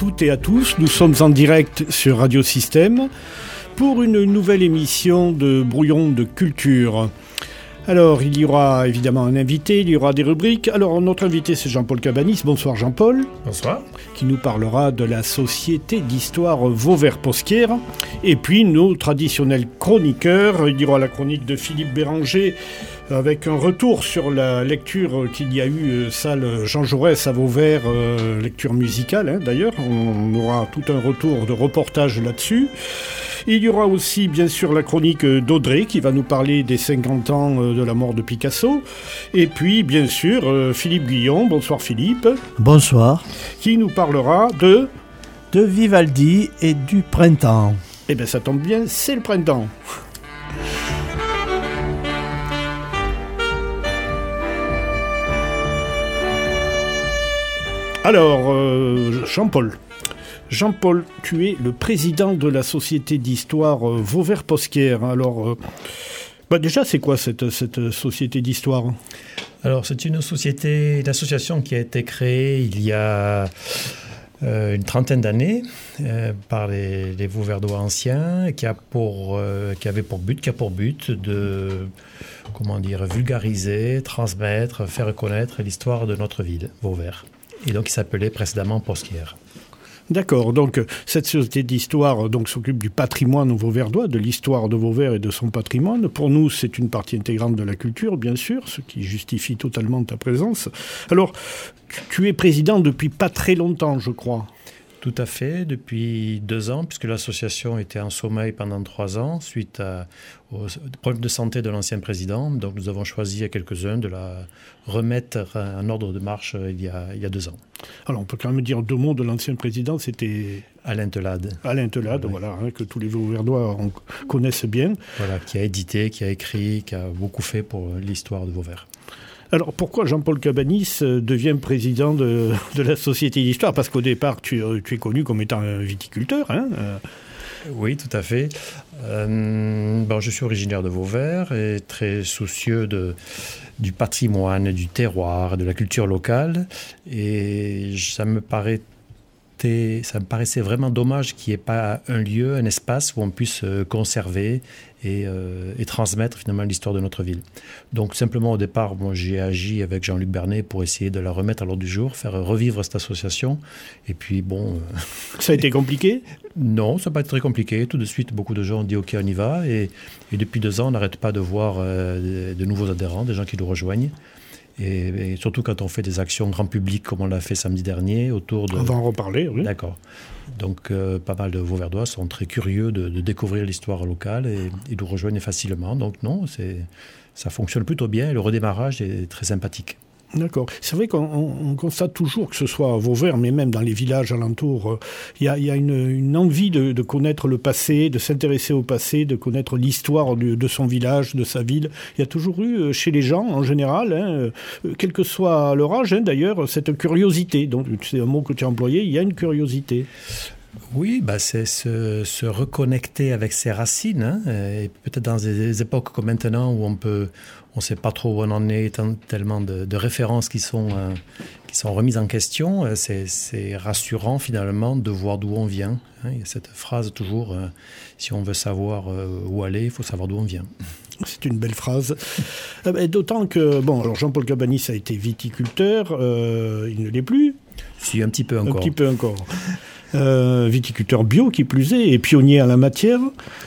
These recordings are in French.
Toutes et à tous. Nous sommes en direct sur Radio Système pour une nouvelle émission de Brouillon de Culture. Alors, il y aura évidemment un invité, il y aura des rubriques. Alors, notre invité, c'est Jean-Paul Cabanis. Bonsoir Jean-Paul. Bonsoir. Qui nous parlera de la Société d'histoire Vauvert-Posquière. Et puis, nos traditionnels chroniqueurs. Il y aura la chronique de Philippe Béranger avec un retour sur la lecture qu'il y a eu euh, salle Jean Jaurès à Vauvert, euh, lecture musicale hein, d'ailleurs. On aura tout un retour de reportage là-dessus. Il y aura aussi bien sûr la chronique d'Audrey qui va nous parler des 50 ans euh, de la mort de Picasso. Et puis bien sûr Philippe Guillon, bonsoir Philippe. Bonsoir. Qui nous parlera de... De Vivaldi et du printemps. Eh bien ça tombe bien, c'est le printemps. Alors, euh, Jean-Paul. Jean-Paul, tu es le président de la société d'histoire euh, Vauvert-Posquière. Alors, euh, bah déjà, c'est quoi cette, société d'histoire? Alors, c'est une société, une association qui a été créée il y a une trentaine d'années par les, les Vauverdois anciens, qui, a pour, qui avait pour but, qui a pour but de comment dire, vulgariser, transmettre, faire connaître l'histoire de notre ville, Vauvert et donc il s'appelait précédemment Posquière. D'accord. Donc cette société d'histoire donc s'occupe du patrimoine vauverdois, de l'histoire de Vauvert et de son patrimoine. Pour nous, c'est une partie intégrante de la culture, bien sûr, ce qui justifie totalement ta présence. Alors, tu es président depuis pas très longtemps, je crois. Tout à fait, depuis deux ans, puisque l'association était en sommeil pendant trois ans suite à, aux problèmes de santé de l'ancien président. Donc nous avons choisi à quelques-uns de la remettre en ordre de marche il y a, il y a deux ans. Alors on peut quand même dire deux mots de l'ancien président, c'était... Alain Telade. Alain Telade, voilà, hein, que tous les Vauverdois connaissent bien. Voilà, qui a édité, qui a écrit, qui a beaucoup fait pour l'histoire de Vauvert. Alors pourquoi Jean-Paul Cabanis euh, devient président de, la Société d'Histoire? Parce qu'au départ, tu, euh, es connu comme étant un viticulteur. Hein euh. oui, tout à fait. bon, je suis originaire de Vauvert et très soucieux de, du patrimoine, du terroir, de la culture locale. Et ça me paraît ça me paraissait vraiment dommage qu'il n'y ait pas un lieu, un espace où on puisse conserver euh, et, transmettre finalement l'histoire de notre ville. Donc simplement au départ, moi j'ai agi avec Jean-Luc Bernet pour essayer de la remettre à l'ordre du jour, faire revivre cette association. Et puis bon... Euh, ça a été compliqué? Non, ça n'a pas été très compliqué. Tout de suite, beaucoup de gens ont dit OK, on y va. Et, depuis deux ans, on n'arrête pas de voir euh, de, nouveaux adhérents, des gens qui nous rejoignent. Et, surtout quand on fait des actions grand public comme on l'a fait samedi dernier autour de... On va en reparler, oui. D'accord. Donc euh, pas mal de Vauverdois sont très curieux de, découvrir l'histoire locale et ils nous rejoignent facilement. Donc non, ça fonctionne plutôt bien et le redémarrage est très sympathique. D'accord. C'est vrai qu'on constate toujours, que ce soit à Vauvert, mais même dans les villages alentours, euh, il y, a, une, envie de, connaître le passé, de s'intéresser au passé, de connaître l'histoire de, son village, de sa ville. Il y a toujours eu euh, chez les gens, en général, hein, euh, quel que soit leur âge, hein, d'ailleurs, cette curiosité. Donc, c'est un mot que tu as employé, il y a une curiosité. Oui, bah c'est se, reconnecter avec ses racines, hein, et peut-être dans des époques comme maintenant où on peut on ne sait pas trop où on en est, tellement de, références qui sont, euh, qui sont remises en question. Euh, c'est rassurant finalement de voir d'où on vient. Hein. Il y a cette phrase toujours, euh, si on veut savoir où aller, il faut savoir d'où on vient. C'est une belle phrase. D'autant que, bon, alors Jean-Paul Cabanis a été viticulteur, il ne l'est plus. Si, un petit peu encore. Un petit peu encore. Viticulteur bio qui plus est, et pionnier en la matière.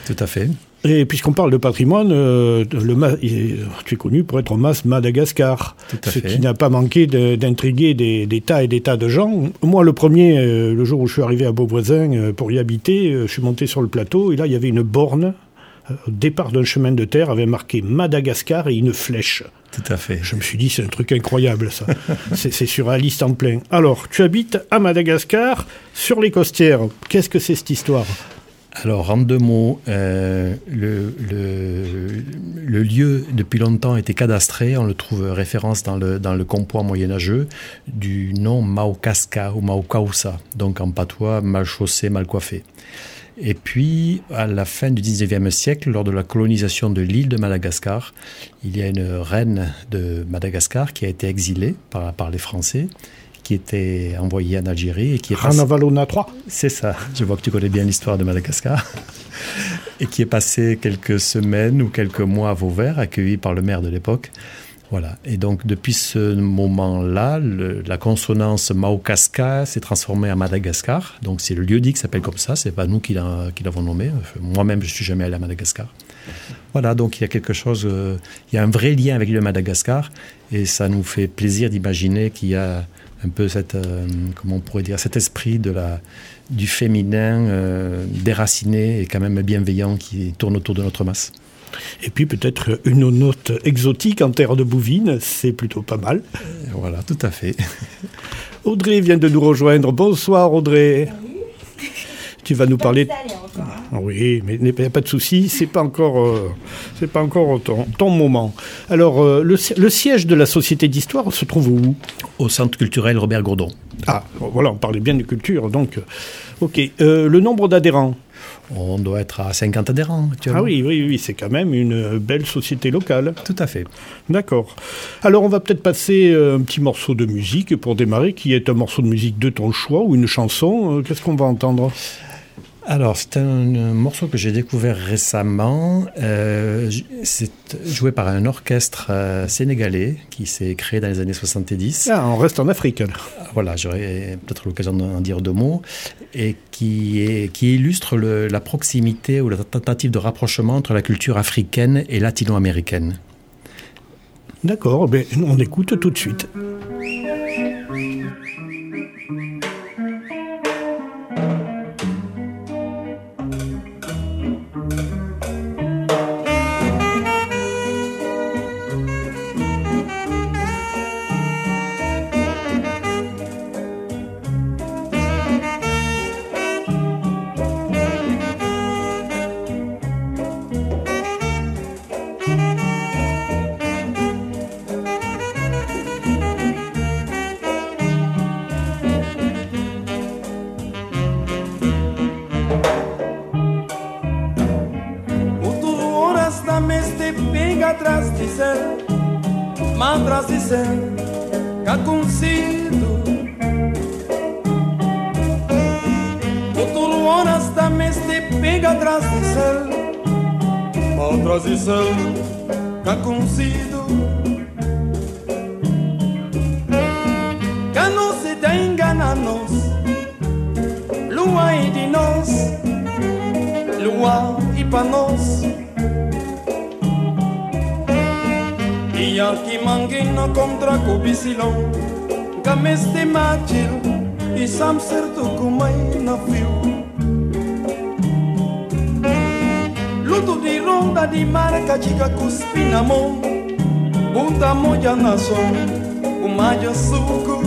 Tout à fait. Et puisqu'on parle de patrimoine, euh, le, tu es connu pour être au MAS Madagascar, ce qui n'a pas manqué d'intriguer des, tas et des tas de gens. Moi, le premier, euh, le jour où je suis arrivé à Beauvoisin euh, pour y habiter, je suis monté sur le plateau et là, il y avait une borne au départ d'un chemin de terre, avait marqué Madagascar et une flèche. Tout à fait. Je me suis dit, c'est un truc incroyable, ça. c'est sur la liste en plein. Alors, tu habites à Madagascar, sur les costières. Qu'est-ce que c'est cette histoire? Alors, en deux mots, euh, le, le, lieu, depuis longtemps, était cadastré. On le trouve référence dans le, dans le compois moyenâgeux du nom Maokaska ou Maokausa, donc en patois, mal chaussé, mal coiffé. Et puis, à la fin du 19e siècle, lors de la colonisation de l'île de Madagascar, il y a une reine de Madagascar qui a été exilée par, par les Français qui était envoyé en Algérie et qui est Ranavalona 3 C'est ça. Je vois que tu connais bien l'histoire de Madagascar. et qui est passé quelques semaines ou quelques mois à Vauvert, accueilli par le maire de l'époque. Voilà. Et donc, depuis ce moment-là, la consonance Maokaska s'est transformée en Madagascar. Donc, c'est le lieu-dit qui s'appelle comme ça. C'est pas nous qui l'avons nommé. Moi-même, je suis jamais allé à Madagascar. Voilà. Donc, il y a quelque chose, euh, il y a un vrai lien avec le Madagascar. Et ça nous fait plaisir d'imaginer qu'il y a un peu cette, euh, comment on pourrait dire, cet esprit de la, du féminin euh, déraciné et quand même bienveillant qui tourne autour de notre masse. Et puis peut-être une note exotique en terre de bouvine, c'est plutôt pas mal. Voilà, tout à fait. Audrey vient de nous rejoindre. Bonsoir Audrey. Tu vas nous parler. Hein. Oui, mais il n'y a pas de souci, c'est pas encore, euh, c'est pas encore ton, moment. Alors, euh, le, siège de la Société d'Histoire se trouve où? Au Centre culturel Robert Gourdon. Ah, voilà, on parlait bien de culture, donc. Ok. Euh, le nombre d'adhérents? On doit être à 50 adhérents actuellement. Ah oui, oui, oui, c'est quand même une belle société locale. Tout à fait. D'accord. Alors on va peut-être passer euh, un petit morceau de musique pour démarrer, qui est un morceau de musique de ton choix ou une chanson. Euh, qu'est-ce qu'on va entendre? Alors, c'est un, morceau que j'ai découvert récemment. Euh, c'est joué par un orchestre euh, sénégalais qui s'est créé dans les années 70. Ah, on reste en Afrique. Voilà, j'aurais peut-être l'occasion d'en dire deux mots. Et qui, est, qui illustre la proximité ou la tentative de rapprochement entre la culture africaine et latino-américaine. D'accord, ben, on écoute tout de suite. atrás dizendo que há consigo. Tudo honestamente se pega atrás de céu, atrás de céu, que há consigo. Que não se te engana nós, lua e de nós, lua e para nós. mangina kontra kubisilan gamesti macil i sam sertukumai na fiu luto di ronda di marca chica cuspinamo bunda moya na son umayo suku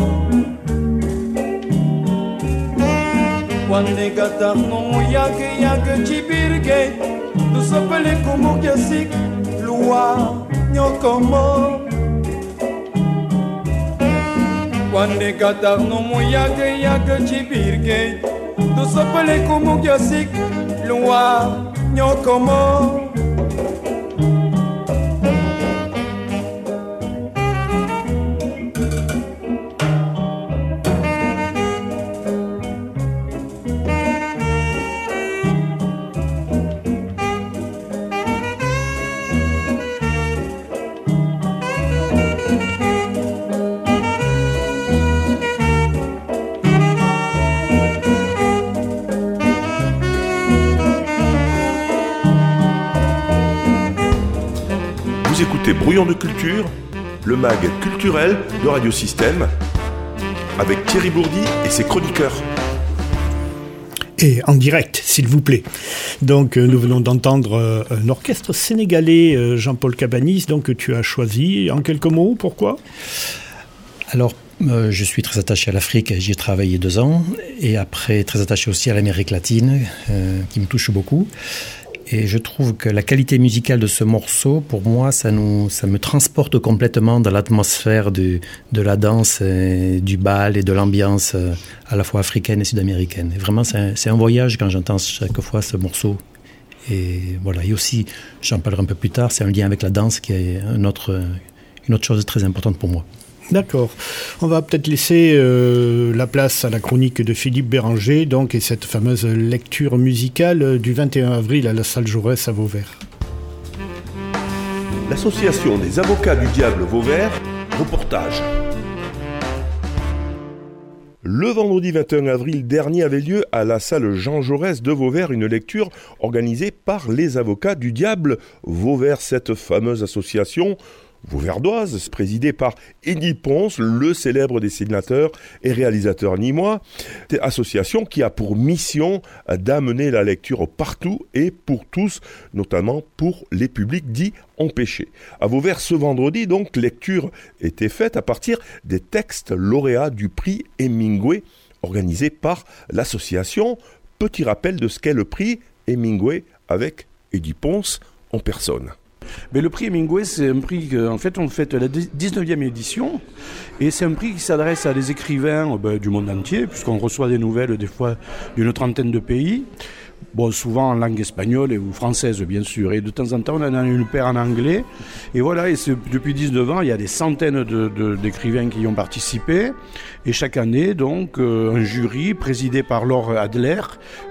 Quando gata no yake yake chibirge Tu sopele como que así Lua nyokomo Quando gata no moyag yag chibirge Do sapale como gyasik Lua nyokomo culture, le mag culturel de Radiosystème, avec Thierry Bourdi et ses chroniqueurs. Et en direct, s'il vous plaît. Donc, euh, nous venons d'entendre euh, un orchestre sénégalais, euh, Jean-Paul Cabanis, donc tu as choisi. En quelques mots, pourquoi? Alors, je suis très attaché à l'Afrique, j'y ai travaillé deux ans, et après très attaché aussi à l'Amérique latine, qui me touche beaucoup. Et je trouve que la qualité musicale de ce morceau, pour moi, ça, nous, ça me transporte complètement dans l'atmosphère de, de la danse, et du bal et de l'ambiance euh, à la fois africaine et sud-américaine. Vraiment, c'est un, un, voyage quand j'entends chaque fois ce morceau. Et voilà. Et aussi, j'en parlerai un peu plus tard, c'est un lien avec la danse qui est un autre, une autre chose très importante pour moi. D'accord. On va peut-être laisser euh, la place à la chronique de Philippe Béranger, donc, et cette fameuse lecture musicale du 21 avril à la salle Jaurès à Vauvert. L'association des avocats du diable Vauvert, reportage. Le vendredi 21 avril dernier avait lieu à la salle Jean Jaurès de Vauvert une lecture organisée par les avocats du diable Vauvert, cette fameuse association Vauverdoise, présidée par Eddie Ponce, le célèbre dessinateur et réalisateur nîmois, association qui a pour mission d'amener la lecture partout et pour tous, notamment pour les publics dits empêchés. À Vauvert ce vendredi, donc, lecture était faite à partir des textes lauréats du prix Hemingway organisé par l'association. Petit rappel de ce qu'est le prix Hemingway avec Eddie Ponce en personne. Mais le prix Hemingway, c'est un prix qu'en fait on fête la 19e édition et c'est un prix qui s'adresse à des écrivains euh, ben, du monde entier puisqu'on reçoit des nouvelles des fois d'une trentaine de pays. Souvent en langue espagnole ou française, bien sûr. Et de temps en temps, on en a une paire en anglais. Et voilà, et depuis 19 ans, il y a des centaines d'écrivains qui y ont participé. Et chaque année, donc, euh, un jury présidé par Laure Adler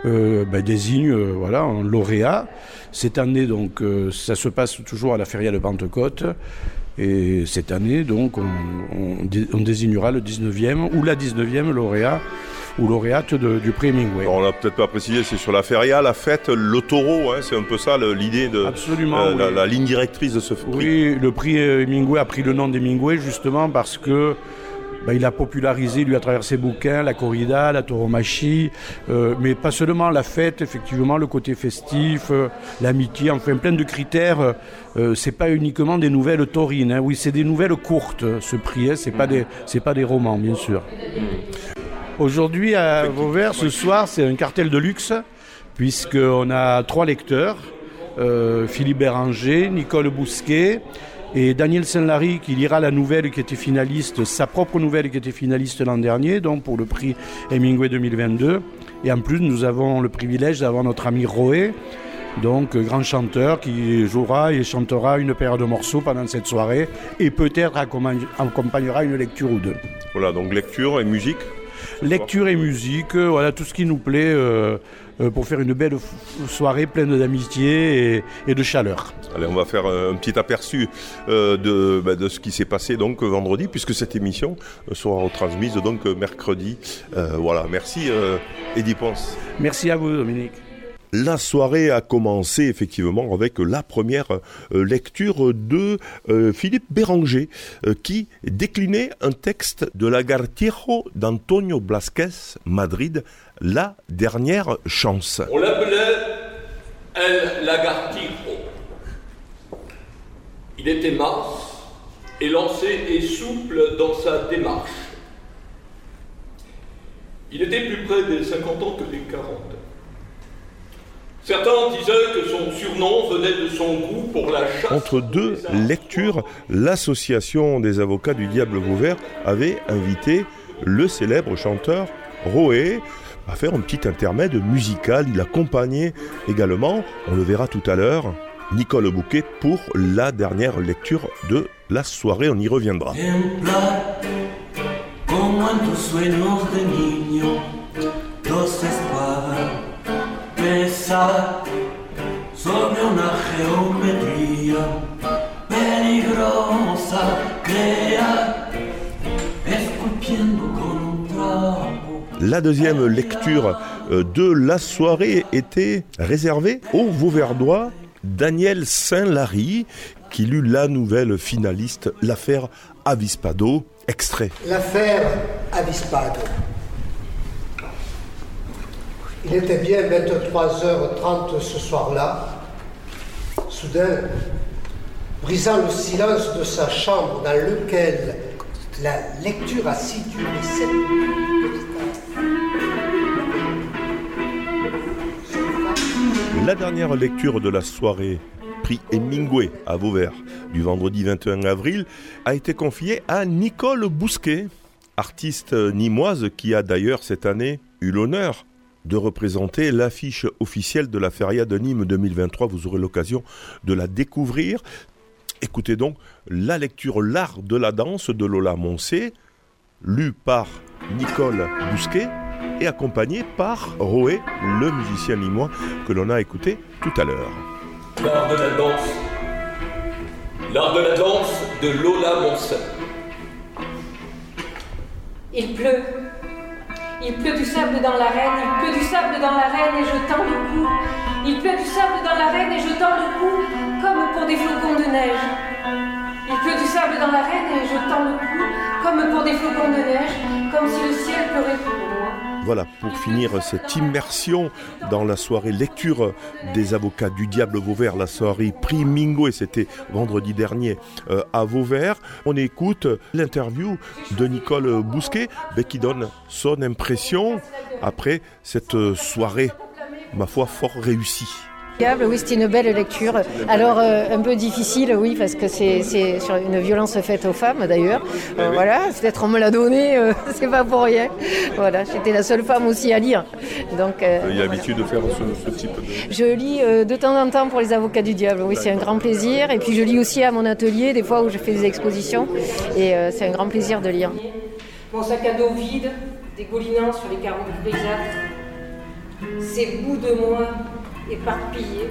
euh, ben, désigne voilà, un lauréat. Cette année, donc, euh, ça se passe toujours à la Feria de Pentecôte. Et cette année, donc, on, désignera le 19e ou la 19e lauréat ou lauréate du prix Hemingway. on n'a peut-être pas précisé, c'est sur la feria, la fête, le taureau, hein, c'est un peu ça l'idée de Absolument, euh, la, ligne directrice de ce prix. Oui, le prix Hemingway a pris le nom d'Hemingway justement parce que bah, il a popularisé, lui, à travers ses bouquins, la corrida, la tauromachie, euh, mais pas seulement la fête, effectivement, le côté festif, euh, l'amitié, enfin plein de critères. Euh, c'est pas uniquement des nouvelles taurines, hein. oui, c'est des nouvelles courtes, ce prix, hein. c'est pas des, pas des romans, bien sûr. Aujourd'hui, à Vauvert, ce soir, c'est un cartel de luxe, puisqu'on a trois lecteurs. Philippe Béranger, Nicole Bousquet et Daniel Saint-Lary qui lira la nouvelle qui était finaliste, sa propre nouvelle qui était finaliste l'an dernier, donc pour le prix Hemingway 2022. Et en plus, nous avons le privilège d'avoir notre ami Roé, donc grand chanteur qui jouera et chantera une paire de morceaux pendant cette soirée et peut-être accompagnera une lecture ou deux. Voilà, donc lecture et musique Lecture et musique, euh, voilà tout ce qui nous plaît. Euh, euh, pour faire une belle soirée pleine d'amitié et, de chaleur. Allez, on va faire un petit aperçu euh, de, bah, de, ce qui s'est passé donc vendredi, puisque cette émission euh, sera retransmise donc mercredi. voilà, merci Eddie Ponce. Merci à vous Dominique. La soirée a commencé effectivement avec la première lecture de Philippe Béranger qui déclinait un texte de Lagartiejo d'Antonio Blasquez, Madrid, la dernière chance. On l'appelait El Lagartijo. Il était mince, élancé et souple dans sa démarche. Il était plus près des 50 ans que des 40. Certains disaient que son surnom venait de son goût pour la chasse. Entre deux lectures, l'association des avocats du Diable Vauvert avait invité le célèbre chanteur Roé, à faire un petit intermède musical. Il accompagnait également, on le verra tout à l'heure, Nicole Bouquet pour la dernière lecture de la soirée. On y reviendra. La deuxième lecture euh, de la soirée était réservée au Vauverdois Daniel Saint-Lary, qui lut la nouvelle finaliste, l'affaire Avispado, extrait. L'affaire Avispado. Il était bien 23h30 ce soir-là. Soudain, brisant le silence de sa chambre dans lequel la lecture a situé La dernière lecture de la soirée, prix Hemingway à Vauvert, du vendredi 21 avril, a été confiée à Nicole Bousquet, artiste nimoise qui a d'ailleurs cette année eu l'honneur de représenter l'affiche officielle de la Feria de Nîmes 2023. Vous aurez l'occasion de la découvrir. Écoutez donc la lecture L'art de la danse de Lola Moncé, lu par Nicole Bousquet et accompagné par Roé, le musicien limois que l'on a écouté tout à l'heure. L'art de la danse. L'art de la danse de Lola Monsen. Il pleut. Il pleut du sable dans l'arène, il pleut du sable dans l'arène et je tends le cou. Il pleut du sable dans l'arène et je tends le cou comme pour des flocons de neige. Il pleut du sable dans l'arène et je tends le cou comme pour des flocons de neige, comme si le ciel pleurait pour moi. Voilà, pour finir cette immersion dans la soirée lecture des avocats du diable Vauvert, la soirée Prix Mingo, et c'était vendredi dernier euh, à Vauvert. On écoute l'interview de Nicole Bousquet, ben, qui donne son impression après cette soirée, ma foi, fort réussie. Oui, c'était une belle lecture. Alors, euh, un peu difficile, oui, parce que c'est sur une violence faite aux femmes, d'ailleurs. Euh, voilà, peut-être on me l'a donné, euh, c'est pas pour rien. Voilà, j'étais la seule femme aussi à lire. Donc, Il y a l'habitude de faire ce, ce, type de... Je lis de temps en temps pour les avocats du diable, oui, c'est un grand plaisir. Et puis, je lis aussi à mon atelier, des fois où je fais des expositions. Et c'est un grand plaisir de lire. Mon sac à dos vide, dégoulinant sur les carreaux du paysage. Ces bouts de moi éparpillé.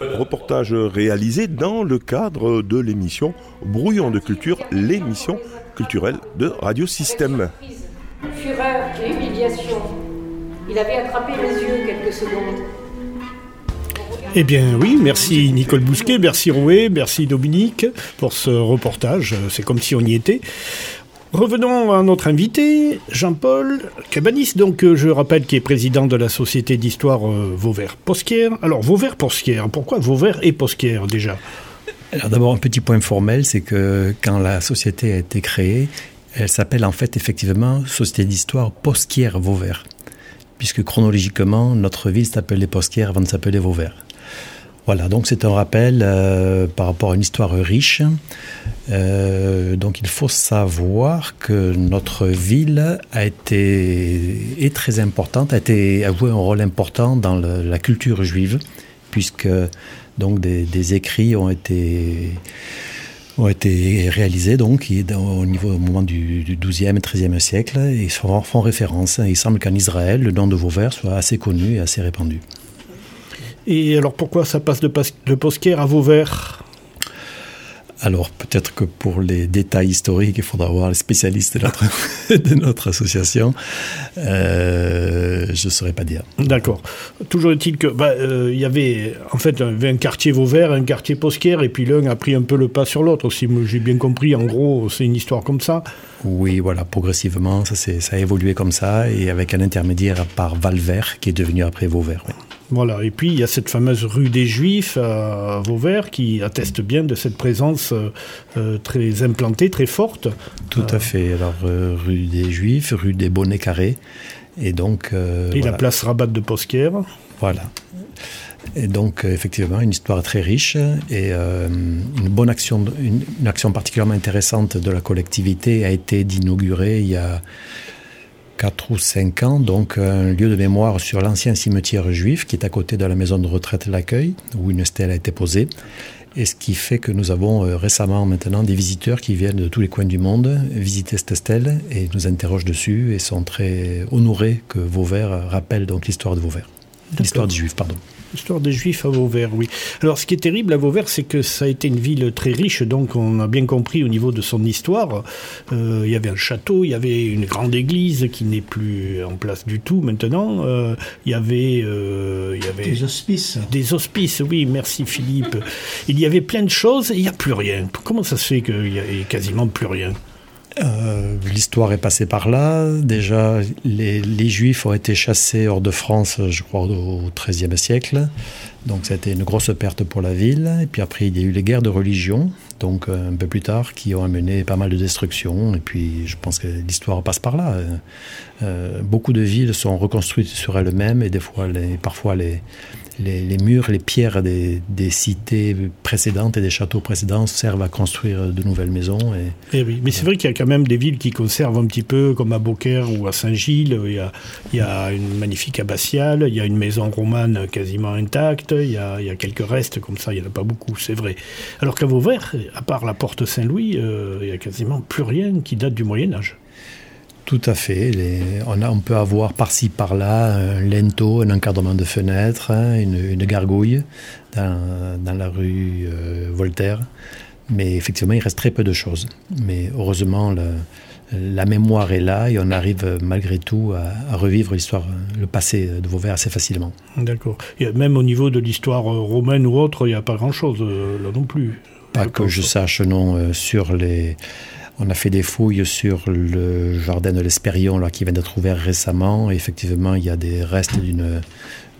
Reportage réalisé dans le cadre de l'émission Brouillon de culture, l'émission culturelle de Radio Système. Fureur et humiliation. Il avait attrapé mes yeux quelques secondes. Eh bien oui, merci Nicole Bousquet, merci Rouet, merci Dominique pour ce reportage. C'est comme si on y était. Revenons à notre invité, Jean-Paul Cabanis, donc euh, je rappelle qu'il est président de la Société d'histoire euh, Vauvert-Posquière. Alors Vauvert-Posquière, pourquoi Vauvert et Posquière déjà? Alors d'abord un petit point formel, c'est que quand la société a été créée, elle s'appelle en fait effectivement Société d'histoire Posquière-Vauvert, puisque chronologiquement notre ville s'appelait Posquière avant de s'appeler Vauvert. Voilà, donc c'est un rappel euh, par rapport à une histoire riche. Euh, donc il faut savoir que notre ville a été est très importante, a été joué un rôle important dans la culture juive, puisque donc des, des, écrits ont été ont été réalisés donc au niveau au moment du, du 12e et 13e siècle et font, font référence. Il semble qu'en Israël, le nom de Vauvert soit assez connu et assez répandu. Et alors pourquoi ça passe de, de Posquière à Vauvert? Alors peut-être que pour les détails historiques, il faudra voir les spécialistes de notre, de notre association. Euh, je ne saurais pas dire. D'accord. Toujours est-il que bah, euh, y avait en fait un, un quartier Vauvert, un quartier Posquière, et puis l'un a pris un peu le pas sur l'autre. Si j'ai bien compris, en gros, c'est une histoire comme ça. Oui, voilà, progressivement, ça, ça a évolué comme ça, et avec un intermédiaire par Valvert, qui est devenu après Vauvert. Oui. Voilà, et puis il y a cette fameuse rue des Juifs à Vauvert qui atteste bien de cette présence euh, très implantée, très forte. Tout à fait. Alors, euh, rue des Juifs, rue des Bonnets Carrés, et donc. Euh, et voilà. la place Rabat de Posquière. Voilà. Et donc, effectivement, une histoire très riche et euh, une bonne action, une, une, action particulièrement intéressante de la collectivité a été d'inaugurer il y a 4 ou 5 ans, donc un lieu de mémoire sur l'ancien cimetière juif qui est à côté de la maison de retraite L'Accueil, où une stèle a été posée. Et ce qui fait que nous avons euh, récemment maintenant des visiteurs qui viennent de tous les coins du monde visiter cette stèle et nous interrogent dessus et sont très honorés que Vauvert rappelle donc l'histoire de Vauvert. L'histoire des Juifs, pardon. L'histoire des Juifs à Vauvert, oui. Alors, ce qui est terrible à Vauvert, c'est que ça a été une ville très riche, donc on a bien compris au niveau de son histoire. Euh, il y avait un château, il y avait une grande église qui n'est plus en place du tout maintenant. Euh, il, y avait, euh, il y avait... Des hospices. Des hospices, oui, merci Philippe. il y avait plein de choses et il n'y a plus rien. Comment ça se fait qu'il n'y a quasiment plus rien? Euh, L'histoire est passée par là. Déjà, les, les, Juifs ont été chassés hors de France, je crois, au XIIIe siècle. Donc, ça a été une grosse perte pour la ville. Et puis après, il y a eu les guerres de religion, donc un peu plus tard, qui ont amené pas mal de destruction. Et puis, je pense que l'histoire passe par là. Euh, beaucoup de villes sont reconstruites sur elles-mêmes et des fois, les, parfois, les, les, murs, les pierres des, cités précédentes et des châteaux précédents servent à construire de nouvelles maisons. Et, et oui, mais c'est vrai qu'il y a quand même des villes qui conservent un petit peu, comme à Beaucaire ou à Saint-Gilles. Il, y a une magnifique abbatiale, il y a une maison romane quasiment intacte. Il y, a, quelques restes comme ça, il n'y en a pas beaucoup, c'est vrai. Alors qu'à Vauvert, à part la porte Saint-Louis, euh, il n'y a quasiment plus rien qui date du Moyen Âge. Tout à fait. Les- on, a- on peut avoir par-ci par-là un lento, un encadrement de fenêtre, hein, une, une gargouille dans, dans la rue euh, Voltaire. Mais effectivement, il reste très peu de choses. Mais heureusement, le- la mémoire est là et on arrive malgré tout à, à revivre l'histoire, le passé de Vauvert assez facilement. D'accord. Même au niveau de l'histoire euh, romaine ou autre, il n'y a pas grand-chose euh, là non plus. Pas que je sache, non, euh, sur les... On a fait des fouilles sur le jardin de l'Espérion, là, qui vient d'être ouvert récemment. Et effectivement, il y a des restes d'une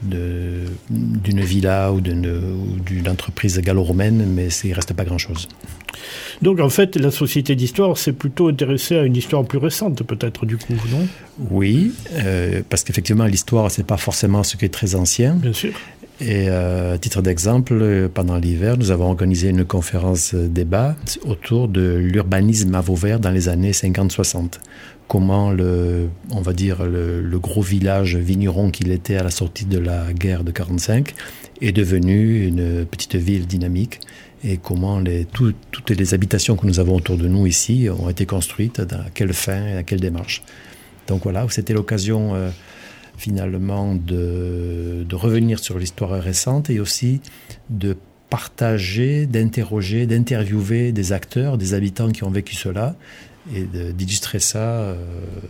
de- d'une villa ou d'une ou d'une entreprise gallo-romaine, mais il ne reste pas grand-chose. Donc en fait, la Société d'Histoire s'est plutôt intéressée à une histoire plus récente, peut-être du coup, non? Oui, euh, parce qu'effectivement, l'histoire, c'est pas forcément ce qui est très ancien. Bien sûr. Et euh, à titre d'exemple, pendant l'hiver, nous avons organisé une conférence débat autour de l'urbanisme à Vauvert dans les années 50-60. Comment le, on va dire, le, le gros village vigneron qu'il était à la sortie de la guerre de 45 est devenu une petite ville dynamique et comment les, tout- toutes les habitations que nous avons autour de nous ici ont été construites, dans quelle fin et à quelle démarche. Donc voilà, c'était l'occasion euh, finalement de, de revenir sur l'histoire récente et aussi de partager, d'interroger, d'interviewer des acteurs, des habitants qui ont vécu cela et d'illustrer ça euh,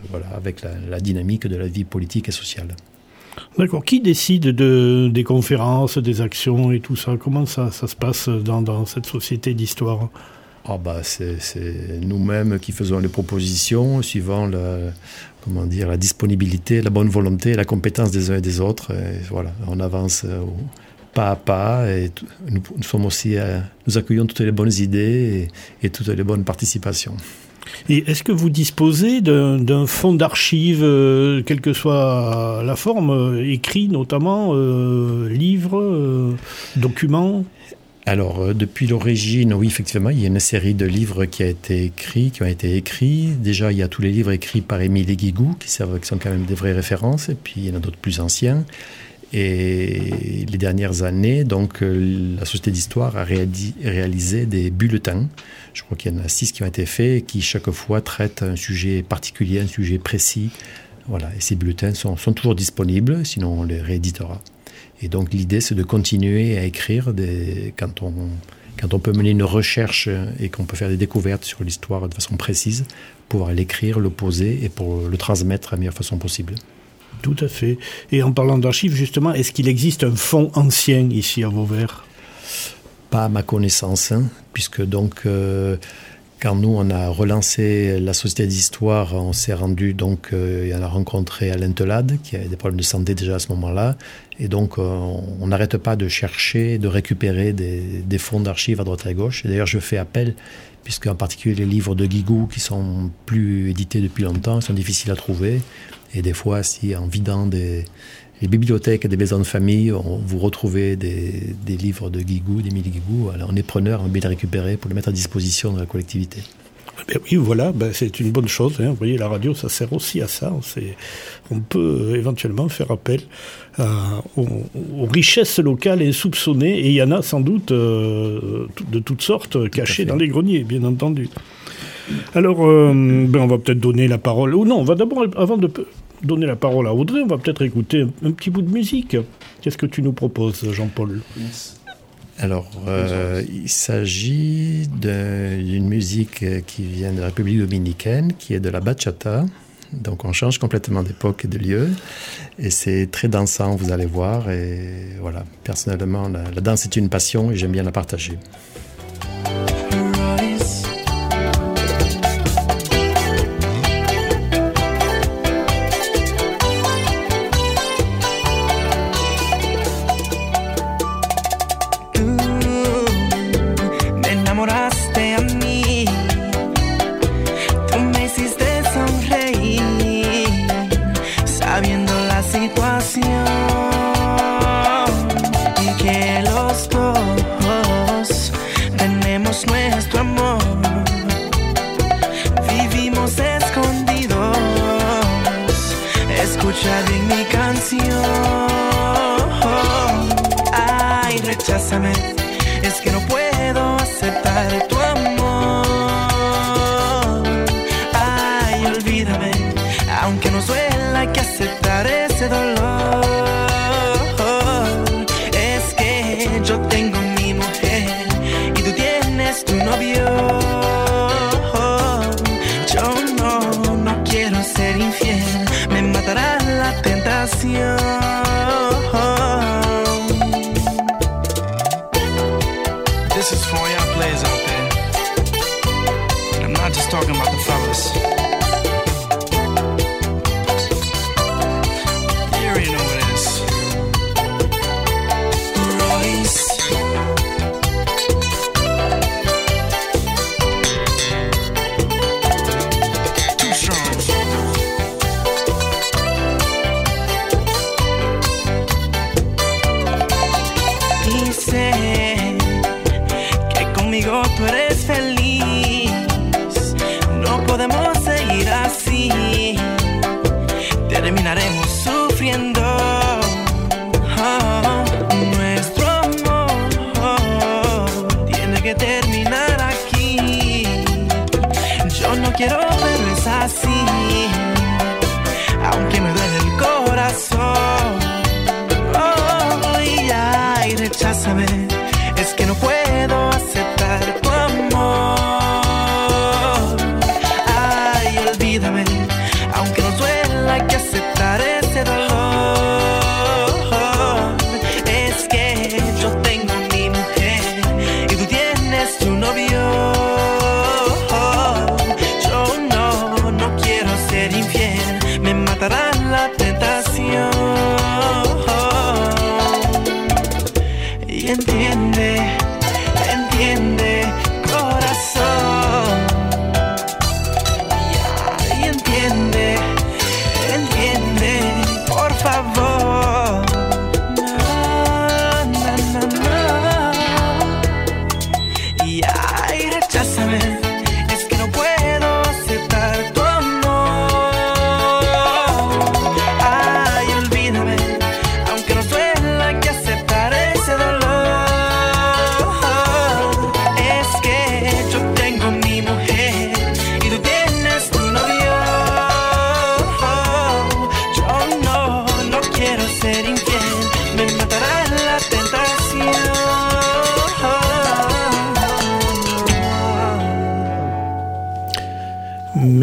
voilà, avec la, la dynamique de la vie politique et sociale. D'accord. Qui décide de, des conférences, des actions et tout ça? Comment ça, ça se passe dans, dans cette Société d'Histoire? Ah bah c'est nous-mêmes qui faisons les propositions suivant la, comment dire, la disponibilité, la bonne volonté, la compétence des uns et des autres. Voilà, on avance euh, pas à pas et nous, sommes aussi, euh, nous accueillons toutes les bonnes idées et, toutes les bonnes participations. Et est-ce que vous disposez d'un fonds d'archives, euh, quelle que soit la forme, euh, écrit notamment, livres, documents? Alors, euh, depuis l'origine, oui, effectivement, il y a une série de livres qui, a été qui ont été écrits. Déjà, il y a tous les livres écrits par Émile Guigou, qui, servent, qui sont quand même des vraies références, et puis il y en a d'autres plus anciens. Et les dernières années, donc, euh, la Société d'Histoire a réalisé des bulletins. Je crois qu'il y en a six qui ont été faits, qui chaque fois traitent un sujet particulier, un sujet précis. Voilà, et ces bulletins sont toujours disponibles, sinon on les rééditera. Et donc l'idée, c'est de continuer à écrire des, quand, on, quand on peut mener une recherche et qu'on peut faire des découvertes sur l'histoire de façon précise, pouvoir l'écrire, le poser et pour le transmettre de la meilleure façon possible. Tout à fait. Et en parlant d'archives, justement, est-ce qu'il existe un fonds ancien ici à Vauvert? Pas à ma connaissance, hein, puisque donc euh, nous on a relancé la société d'histoire, on s'est rendu donc euh, et on a rencontré Alain Telade qui avait des problèmes de santé déjà à ce moment-là, et donc euh, on n'arrête pas de chercher, de récupérer des, des fonds d'archives à droite et à gauche. Et d'ailleurs je fais appel, puisque en particulier les livres de Guigou qui sont plus édités depuis longtemps, sont difficiles à trouver, et des fois si en vidant des les bibliothèques et des maisons de famille, on, vous retrouvez des, des livres de Guigou, d'Émile Guigou. Alors, on est preneur, on veut les récupérer pour les mettre à disposition de la collectivité. Ben oui, voilà, ben c'est une bonne chose. Hein. Vous voyez, la radio, ça sert aussi à ça. On peut euh, éventuellement faire appel à- aux, aux richesses locales insoupçonnées, et il y en a sans doute euh, de toutes sortes cachées dans les greniers, bien entendu. Alors, euh, ben on va peut-être donner la parole. Ou non, on va d'abord, avant de donner la parole à Audrey, on va peut-être écouter un, un petit bout de musique. Qu'est-ce que tu nous proposes, Jean-Paul Alors, euh, il s'agit d'une musique euh, qui vient de la République dominicaine, qui est de la bachata. Donc, on change complètement d'époque et de lieu. Et c'est très dansant, vous allez voir. Et voilà, personnellement, la, la danse est une passion et j'aime bien la partager.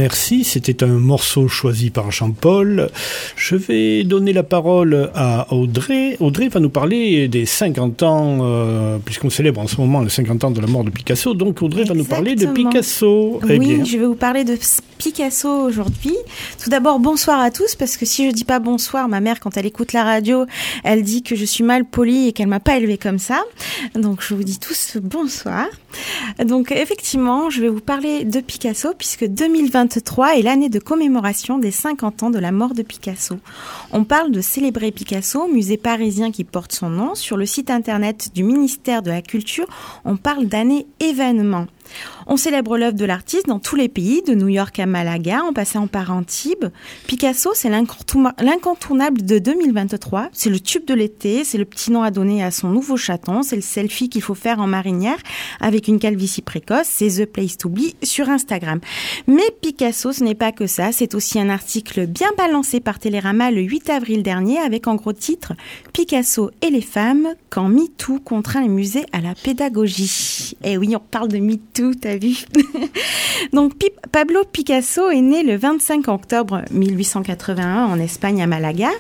Merci, c'était un morceau choisi par Jean-Paul. Je vais donner la parole à Audrey. Audrey va nous parler des 50 ans, euh, puisqu'on célèbre en ce moment les 50 ans de la mort de Picasso. Donc Audrey va nous parler de. Picasso. Eh oui, bien, je vais vous parler de Picasso aujourd'hui. Tout d'abord, bonsoir à tous, parce que si je dis pas bonsoir, ma mère, quand elle écoute la radio, elle dit que je suis mal polie et qu'elle m'a pas élevée comme ça. Donc, je vous dis tous bonsoir. Donc, effectivement, je vais vous parler de Picasso, puisque 2023 est l'année de commémoration des 50 ans de la mort de Picasso. On parle de célébrer Picasso, musée parisien qui porte son nom. Sur le site internet du ministère de la Culture, on parle d'année événement. On célèbre l'œuvre de l'artiste dans tous les pays, de New York à Malaga, en passant par Antibes. Picasso, c'est l'incontourna- l'incontournable de 2023. C'est le tube de l'été, c'est le petit nom à donner à son nouveau chaton, c'est le selfie qu'il faut faire en marinière avec une calvitie précoce, c'est The Place to Be sur Instagram. Mais Picasso, ce n'est pas que ça, c'est aussi un article bien balancé par Télérama le 8 avril dernier avec en gros titre Picasso et les femmes quand MeToo contraint les musées à la pédagogie. Eh oui, on parle de MeToo, t'as vu Donc Pablo Picasso est né le 25 octobre 1881 en Espagne à Malaga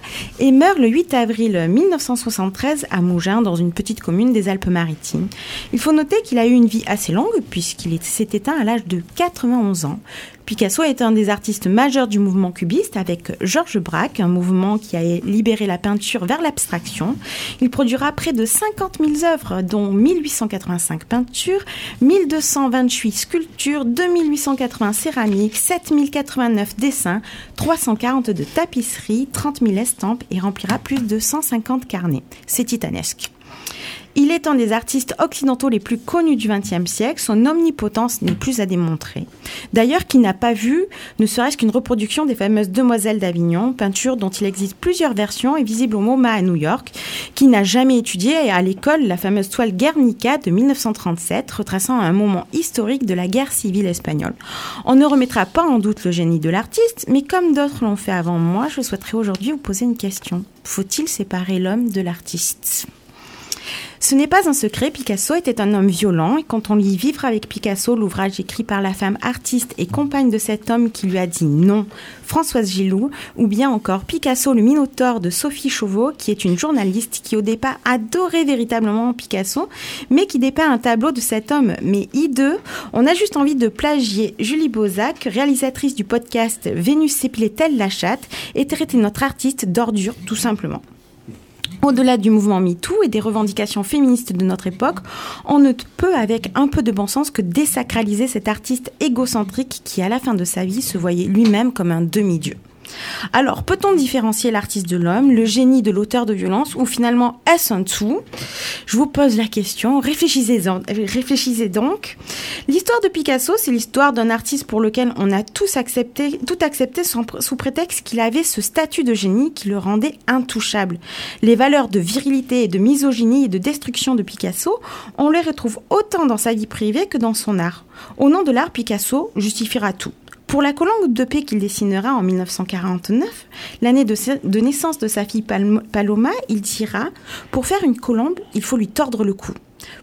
et meurt le 8 avril 1973 à Mougins dans une petite commune des Alpes-Maritimes. Il faut noter qu'il a eu une vie assez longue puisqu'il est- s'est éteint à l'âge de 91 ans. Picasso est un des artistes majeurs du mouvement cubiste avec Georges Braque, un mouvement qui a libéré la peinture vers l'abstraction. Il produira près de 50 000 œuvres, dont 1885 peintures, 1228 sculptures, 2880 céramiques, 7089 dessins, 342 tapisseries, 30 000 estampes et remplira plus de 150 carnets. C'est titanesque. Il est un des artistes occidentaux les plus connus du XXe siècle. Son omnipotence n'est plus à démontrer. D'ailleurs, qui n'a pas vu ne serait-ce qu'une reproduction des fameuses Demoiselles d'Avignon, peinture dont il existe plusieurs versions et visible au MoMA à New York, qui n'a jamais étudié à l'école la fameuse toile Guernica de 1937, retraçant un moment historique de la guerre civile espagnole. On ne remettra pas en doute le génie de l'artiste, mais comme d'autres l'ont fait avant moi, je souhaiterais aujourd'hui vous poser une question. Faut-il séparer l'homme de l'artiste? Ce n'est pas un secret, Picasso était un homme violent et quand on lit Vivre avec Picasso, l'ouvrage écrit par la femme artiste et compagne de cet homme qui lui a dit non, Françoise Gilou, ou bien encore Picasso, le Minotaure de Sophie Chauveau, qui est une journaliste qui au départ adorait véritablement Picasso, mais qui dépeint un tableau de cet homme, mais hideux, on a juste envie de plagier Julie Bozac, réalisatrice du podcast Vénus s'épilait-elle la chatte, et traiter notre artiste d'ordure, tout simplement. Au-delà du mouvement MeToo et des revendications féministes de notre époque, on ne peut avec un peu de bon sens que désacraliser cet artiste égocentrique qui, à la fin de sa vie, se voyait lui-même comme un demi-dieu. Alors, peut-on différencier l'artiste de l'homme, le génie de l'auteur de violence, ou finalement est-ce un tout? Je vous pose la question, réfléchissez, réfléchissez donc. L'histoire de Picasso, c'est l'histoire d'un artiste pour lequel on a tous accepté, tout accepté sous prétexte qu'il avait ce statut de génie qui le rendait intouchable. Les valeurs de virilité et de misogynie et de destruction de Picasso, on les retrouve autant dans sa vie privée que dans son art. Au nom de l'art, Picasso justifiera tout. Pour la colombe de paix qu'il dessinera en 1949, l'année de, naissance de sa fille Paloma, il dira Pour faire une colombe, il faut lui tordre le cou.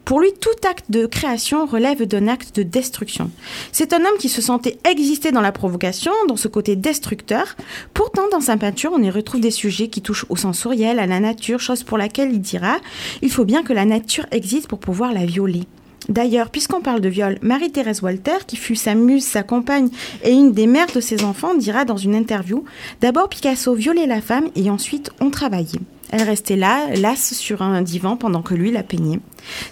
Pour lui, tout acte de création relève d'un acte de destruction. C'est un homme qui se sentait exister dans la provocation, dans ce côté destructeur. Pourtant, dans sa peinture, on y retrouve des sujets qui touchent au sensoriel, à la nature, chose pour laquelle il dira Il faut bien que la nature existe pour pouvoir la violer. D'ailleurs, puisqu'on parle de viol, Marie-Thérèse Walter, qui fut sa muse, sa compagne et une des mères de ses enfants, dira dans une interview D'abord, Picasso violait la femme et ensuite on travaillait. Elle restait là, lasse sur un divan pendant que lui la peignait.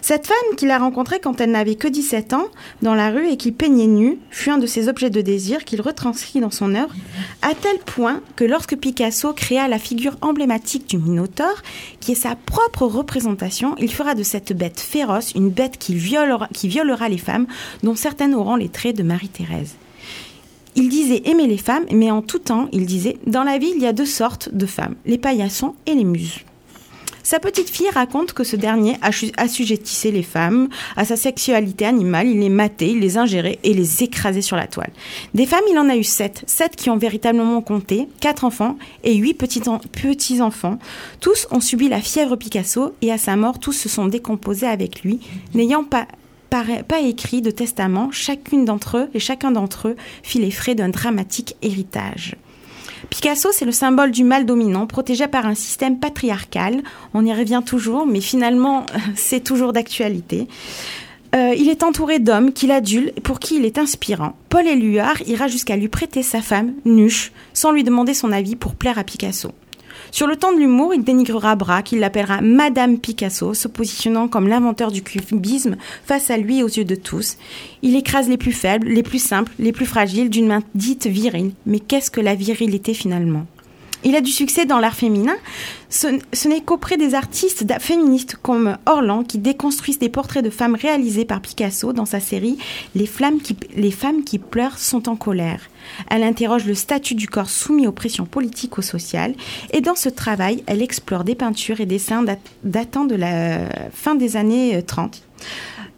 Cette femme qu'il a rencontrée quand elle n'avait que 17 ans dans la rue et qui peignait nue fut un de ses objets de désir qu'il retranscrit dans son œuvre, à tel point que lorsque Picasso créa la figure emblématique du Minotaure, qui est sa propre représentation, il fera de cette bête féroce une bête qui violera, qui violera les femmes, dont certaines auront les traits de Marie-Thérèse. Il disait aimer les femmes, mais en tout temps, il disait Dans la vie, il y a deux sortes de femmes, les paillassons et les muses. Sa petite fille raconte que ce dernier assujettissait les femmes à sa sexualité animale, il les matait, il les ingérait et les écrasait sur la toile. Des femmes, il en a eu sept, sept qui ont véritablement compté, quatre enfants et huit petits-enfants. Tous ont subi la fièvre Picasso et à sa mort, tous se sont décomposés avec lui, n'ayant pas pas écrit de testament, chacune d'entre eux et chacun d'entre eux fit les frais d'un dramatique héritage. Picasso, c'est le symbole du mal dominant, protégé par un système patriarcal. On y revient toujours, mais finalement, c'est toujours d'actualité. Euh, il est entouré d'hommes qu'il adule, pour qui il est inspirant. Paul Éluard ira jusqu'à lui prêter sa femme, Nuche, sans lui demander son avis pour plaire à Picasso. Sur le temps de l'humour, il dénigrera Braque, il l'appellera Madame Picasso, se positionnant comme l'inventeur du cubisme face à lui aux yeux de tous. Il écrase les plus faibles, les plus simples, les plus fragiles d'une main dite virile. Mais qu'est-ce que la virilité finalement? Il a du succès dans l'art féminin. Ce, n'est qu'auprès des artistes féministes comme Orlan qui déconstruisent des portraits de femmes réalisés par Picasso dans sa série les, les femmes qui pleurent sont en colère. Elle interroge le statut du corps soumis aux pressions politico-sociales et dans ce travail, elle explore des peintures et dessins datant de la fin des années 30.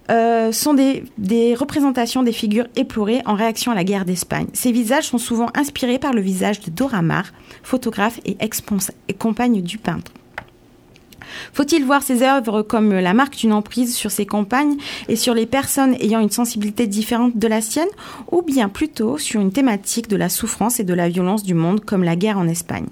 Euh, sont des, représentations des figures éplorées en réaction à la guerre d'Espagne. Ces visages sont souvent inspirés par le visage de Dora Maar, photographe et ex-compagne du peintre. Faut-il voir ces œuvres comme la marque d'une emprise sur ses compagnes et sur les personnes ayant une sensibilité différente de la sienne, ou bien plutôt sur une thématique de la souffrance et de la violence du monde comme la guerre en Espagne?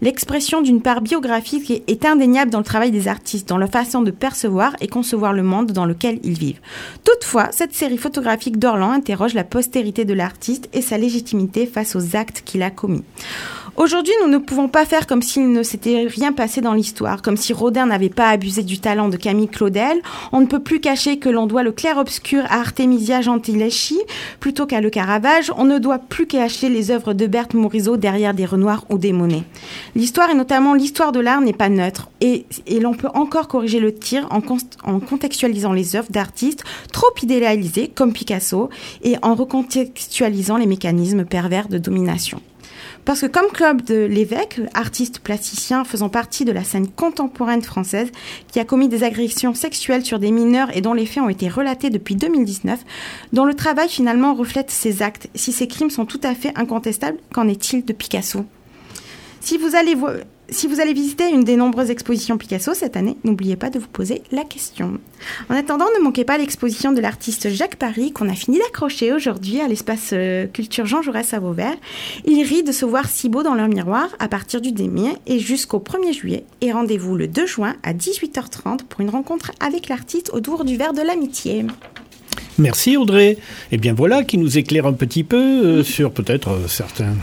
L'expression d'une part biographique est indéniable dans le travail des artistes, dans leur façon de percevoir et concevoir le monde dans lequel ils vivent. Toutefois, cette série photographique d'Orlan interroge la postérité de l'artiste et sa légitimité face aux actes qu'il a commis. Aujourd'hui, nous ne pouvons pas faire comme s'il ne s'était rien passé dans l'histoire, comme si Rodin n'avait pas abusé du talent de Camille Claudel. On ne peut plus cacher que l'on doit le clair-obscur à Artemisia Gentileschi plutôt qu'à Le Caravage. On ne doit plus cacher les œuvres de Berthe Morisot derrière des Renoirs ou des Monet. L'histoire, et notamment l'histoire de l'art, n'est pas neutre. Et, l'on peut encore corriger le tir en, en contextualisant les œuvres d'artistes trop idéalisés, comme Picasso, et en recontextualisant les mécanismes pervers de domination. Parce que comme Claude de Lévesque, artiste plasticien faisant partie de la scène contemporaine française, qui a commis des agressions sexuelles sur des mineurs et dont les faits ont été relatés depuis 2019, dont le travail finalement reflète ces actes, si ces crimes sont tout à fait incontestables, qu'en est-il de Picasso? Si vous, allez vo- si vous allez visiter une des nombreuses expositions Picasso cette année, n'oubliez pas de vous poser la question. En attendant, ne manquez pas l'exposition de l'artiste Jacques Paris qu'on a fini d'accrocher aujourd'hui à l'espace euh, culture Jean Jaurès à Vauvert. Il rit de se voir si beau dans leur miroir à partir du demi et jusqu'au 1er juillet. Et rendez-vous le 2 juin à 18h30 pour une rencontre avec l'artiste autour du verre de l'amitié. Merci Audrey. Et bien voilà qui nous éclaire un petit peu euh, sur peut-être euh, certains,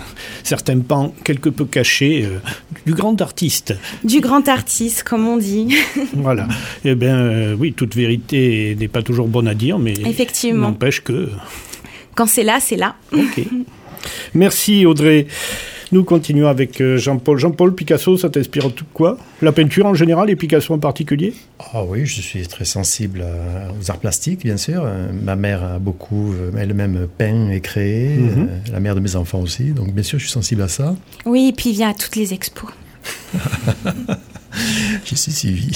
certains pans quelque peu cachés euh, du grand artiste. Du grand artiste, comme on dit. Voilà. Eh bien oui, toute vérité n'est pas toujours bonne à dire, mais Effectivement. n'empêche que. Quand c'est là, c'est là. Ok. Merci Audrey. Nous continuons avec euh, Jean-Paul. Jean-Paul, Picasso, ça t'inspire tout quoi? La peinture en général et Picasso en particulier? Ah oui, je suis très sensible à- aux arts plastiques, bien sûr. Euh, Ma mère a beaucoup euh, elle-même peint et créé, Mhm. euh, la mère de mes enfants aussi. Donc bien sûr, je suis sensible à ça. Oui, et puis il vient à toutes les expos. Je suis suivi.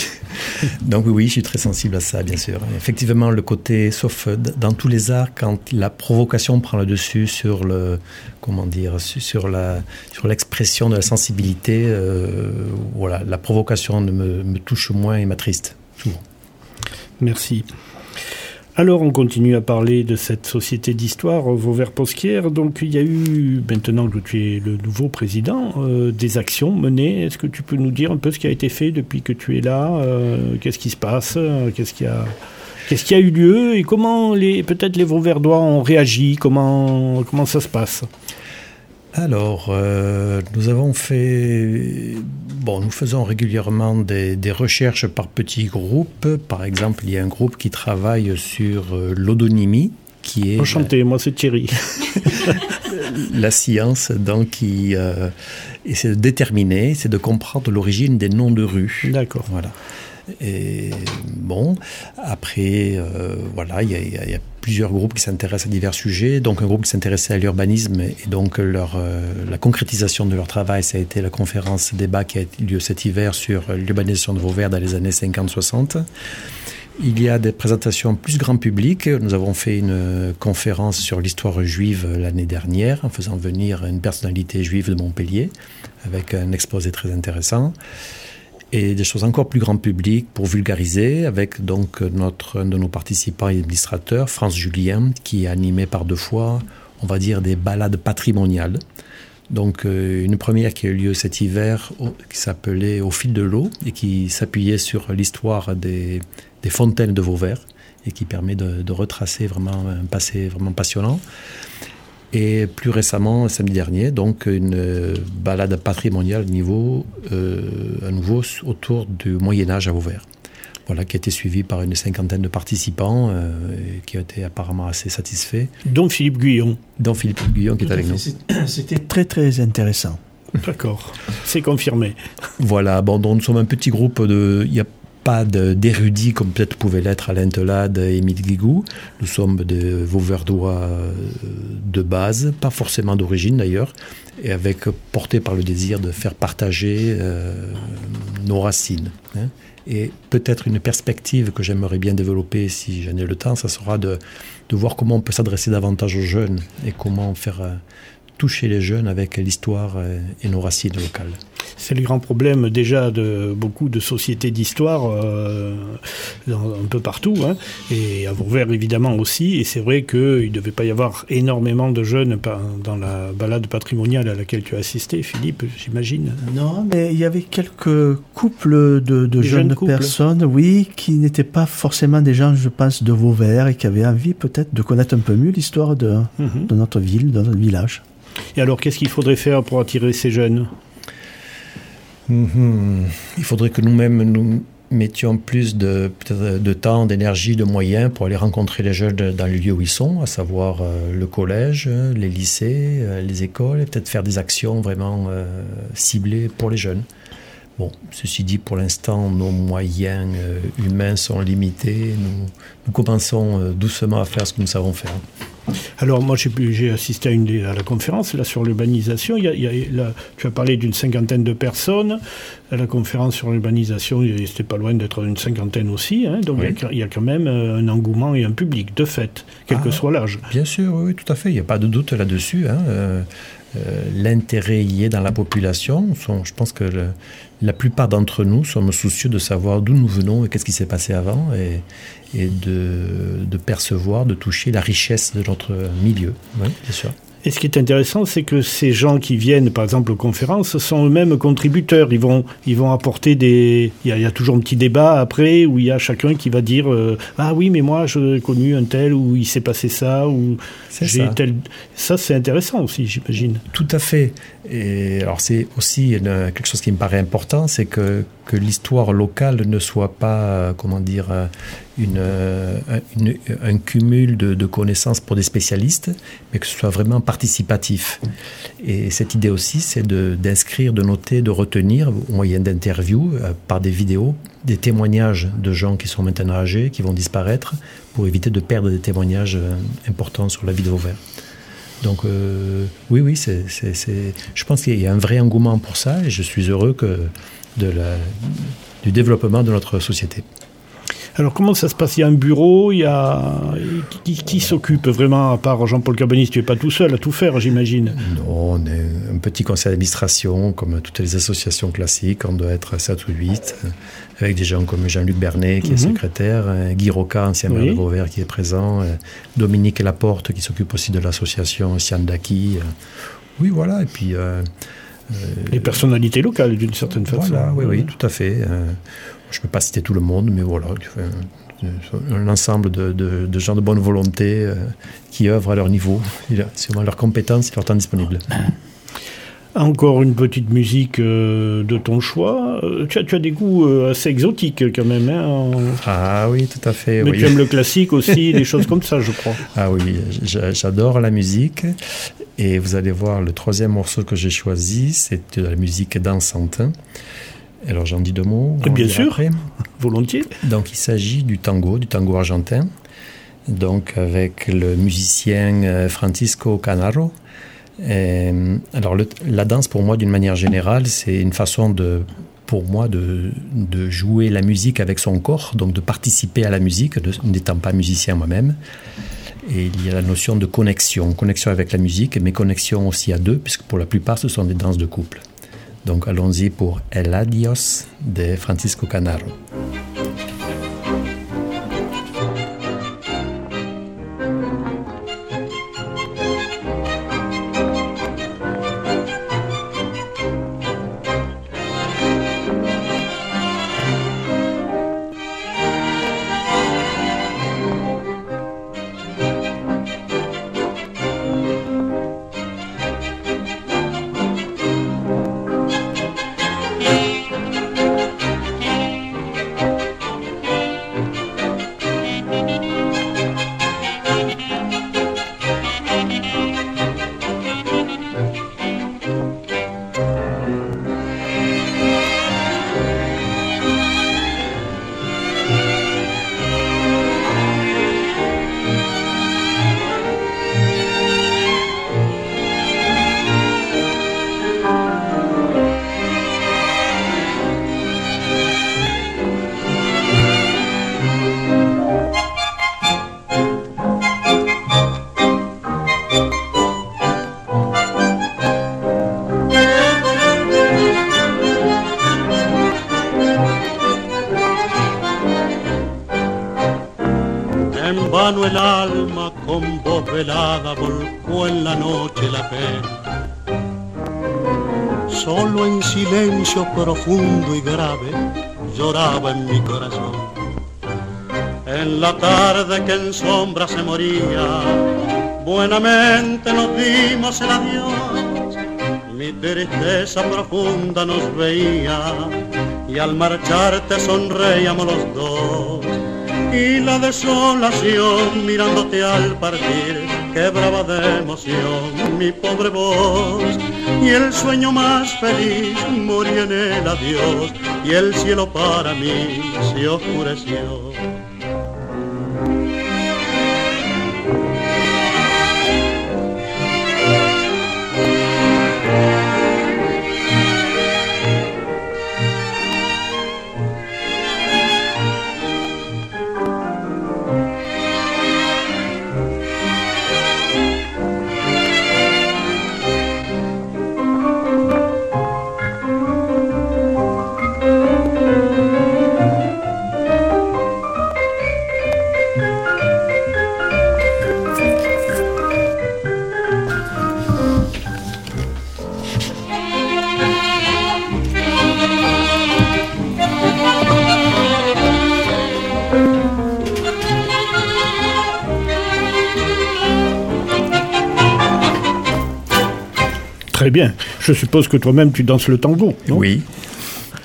Donc oui, oui, je suis très sensible à ça, bien sûr. Effectivement, le côté, sauf dans tous les arts, quand la provocation prend le dessus sur le, comment dire, su- sur la, sur l'expression de la sensibilité, euh, voilà, la provocation me, me touche moins et m'attriste souvent. Merci. Alors, on continue à parler de cette société d'histoire, Vauvert-Posquière. Donc, il y a eu, maintenant que tu es le nouveau président, euh, des actions menées. Est-ce que tu peux nous dire un peu ce qui a été fait depuis que tu es là euh, Qu'est-ce qui se passe euh, Qu'est-ce qui a... Eu lieu et comment les peut-être les Vauverdois ont réagi comment ça se passe? Alors, euh, nous avons fait. Bon, nous faisons régulièrement des, des recherches par petits groupes. Par exemple, il y a un groupe qui travaille sur euh, l'odonymie, qui est Enchanté, moi c'est Thierry. la science donc, qui euh, essaie de déterminer, c'est de comprendre l'origine des noms de rues. D'accord. Voilà. Et bon, après, euh, voilà, il y, a- plusieurs groupes qui s'intéressent à divers sujets. Donc, un groupe qui s'intéressait à l'urbanisme et donc leur, euh, la concrétisation de leur travail, ça a été la conférence débat qui a eu lieu cet hiver sur l'urbanisation de Vauvert dans les années 50-60. Il y a des présentations plus grand public. Nous avons fait une conférence sur l'histoire juive l'année dernière en faisant venir une personnalité juive de Montpellier avec un exposé très intéressant et des choses encore plus grand public pour vulgariser avec donc notre un de nos participants et administrateurs, France Julien, qui a animé par deux fois, on va dire, des balades patrimoniales. Donc euh, une première qui a eu lieu cet hiver, qui s'appelait Au fil de l'eau et qui s'appuyait sur l'histoire des, fontaines de Vauvert et qui permet de retracer vraiment un passé vraiment passionnant. Et plus récemment, samedi dernier, donc une euh, balade patrimoniale niveau, euh, à nouveau autour du Moyen Âge à Vauvert. Voilà, qui a été suivi par une cinquantaine de participants euh, et qui ont été apparemment assez satisfaits. Dont Philippe Guyon. Dont Philippe Guyon qui est Tout avec fait. nous. C'était très très intéressant. D'accord. C'est confirmé. Voilà, bon, donc nous sommes un petit groupe de. Il a pas d'érudits comme peut-être pouvait l'être Alain Telade et Émile Guigou. Nous sommes des Vauverdois euh, de base, pas forcément d'origine d'ailleurs, et avec porté par le désir de faire partager euh, nos racines. hein. Et peut-être une perspective que j'aimerais bien développer si j'en ai le temps, ça sera de, de voir comment on peut s'adresser davantage aux jeunes et comment faire euh, toucher les jeunes avec l'histoire euh, et nos racines locales. C'est le grand problème déjà de beaucoup de sociétés d'histoire euh, dans- un peu partout, hein, et à Vauvert évidemment aussi. Et c'est vrai qu'il ne devait pas y avoir énormément de jeunes dans la balade patrimoniale à laquelle tu as assisté, Philippe, j'imagine. Non, mais il y avait quelques couples de, jeunes, jeunes couples. personnes, oui, qui n'étaient pas forcément des gens, je pense, de Vauvert et qui avaient envie peut-être de connaître un peu mieux l'histoire de, Mhm. de notre ville, de notre village. Et alors, qu'est-ce qu'il faudrait faire pour attirer ces jeunes? Mhm. Il faudrait que nous-mêmes nous mettions plus de, temps, d'énergie, de moyens pour aller rencontrer les jeunes dans les lieux où ils sont, à savoir euh, le collège, les lycées, euh, les écoles, et peut-être faire des actions vraiment euh, ciblées pour les jeunes. Bon, ceci dit, pour l'instant, nos moyens euh, humains sont limités. Nous, nous commençons euh, doucement à faire ce que nous savons faire. Alors moi j'ai assisté à, une, des- à la conférence là sur l'urbanisation. Il y a- il y a- là, tu as parlé d'une cinquantaine de personnes. À la conférence sur l'urbanisation, c'était pas loin d'être une cinquantaine aussi. hein. donc il y a quand- il y, a quand même euh, un engouement et un public, de fait, quel que Ah. soit l'âge. Bien sûr, oui, oui, tout à fait. Il n'y a pas de doute là-dessus. hein. Euh, euh, L'intérêt y est dans la population. Je pense que la plupart d'entre nous sommes soucieux de savoir d'où nous venons et qu'est-ce qui s'est passé avant et, de percevoir, de toucher la richesse de notre milieu. Oui, bien sûr. Et ce qui est intéressant, c'est que ces gens qui viennent, par exemple, aux conférences, sont eux-mêmes contributeurs. Ils vont, ils vont apporter des. Il y, a, il y a toujours un petit débat après où il y a chacun qui va dire euh, Ah oui, mais moi, j'ai connu un tel ou il s'est passé ça ou j'ai ça. tel. Ça, c'est intéressant aussi, j'imagine. Tout à fait. Et alors c'est aussi une- quelque chose qui me paraît important, c'est que, que l'histoire locale ne soit pas, euh, comment dire, euh, euh, un cumul de, connaissances pour des spécialistes, mais que ce soit vraiment participatif. Et cette idée aussi, c'est d'inscrire, de, noter, de retenir, au moyen d'interviews, euh, par des vidéos, des témoignages de gens qui sont maintenant âgés, qui vont disparaître, pour éviter de perdre des témoignages euh, importants sur la vie de Vauvert. Donc oui, oui, je pense qu'il y a un vrai engouement pour ça et je suis heureux que du développement de notre société. Alors, comment ça se passe? Il y a un bureau, il y a. Qui, qui s'occupe vraiment, à part Jean-Paul Cabanis Tu n'es pas tout seul à tout faire, j'imagine? Non, on est un petit conseil d'administration, comme toutes les associations classiques, on doit être 7 ou 8, euh, avec des gens comme Jean-Luc Bernet qui est Mhm. secrétaire, euh, Guy Roca, ancien maire Oui. de Vauvert qui est présent, euh, Dominique Laporte qui s'occupe aussi de l'association Siandaki. Oui, voilà, et puis... euh, Les personnalités locales, d'une certaine façon. Voilà, oui, oui, tout à fait. Euh, je ne peux pas citer tout le monde, mais voilà, un, un ensemble de, de- de gens de bonne volonté euh, qui œuvrent à leur niveau, selon leurs compétences et leur temps disponible. Encore une petite musique euh, de ton choix. Euh, tu, as, tu as des goûts euh, assez exotiques quand même. Hein, en- Ah oui, tout à fait. Mais oui. tu aimes le classique aussi, des choses comme ça, je crois. Ah oui, j'a- j'adore la musique. Et vous allez voir, le troisième morceau que j'ai choisi, c'est de la musique dansante. Alors j'en dis deux mots. Bien sûr. après. Volontiers. Donc il s'agit du tango, du tango argentin. Donc avec le musicien euh, Francisco Canaro. Et, alors le- la danse pour moi d'une manière générale, c'est une façon de pour moi de, de jouer la musique avec son corps, donc de participer à la musique, n'étant pas musicien moi-même. Et il y a la notion de connexion, connexion avec la musique, mais connexion aussi à deux, puisque pour la plupart ce sont des danses de couple. Donc allons-y pour El Adios de Francisco Canaro. Silencio profundo y grave lloraba en mi corazón. En la tarde que en sombra se moría, buenamente nos dimos el adiós. Mi tristeza profunda nos veía y al marcharte sonreíamos los dos. Y la desolación mirándote al partir quebraba de emoción mi pobre voz. Y el sueño más feliz murió en el adiós y el cielo para mí se oscureció. Je suppose que toi-même tu danses le tango. non? Oui,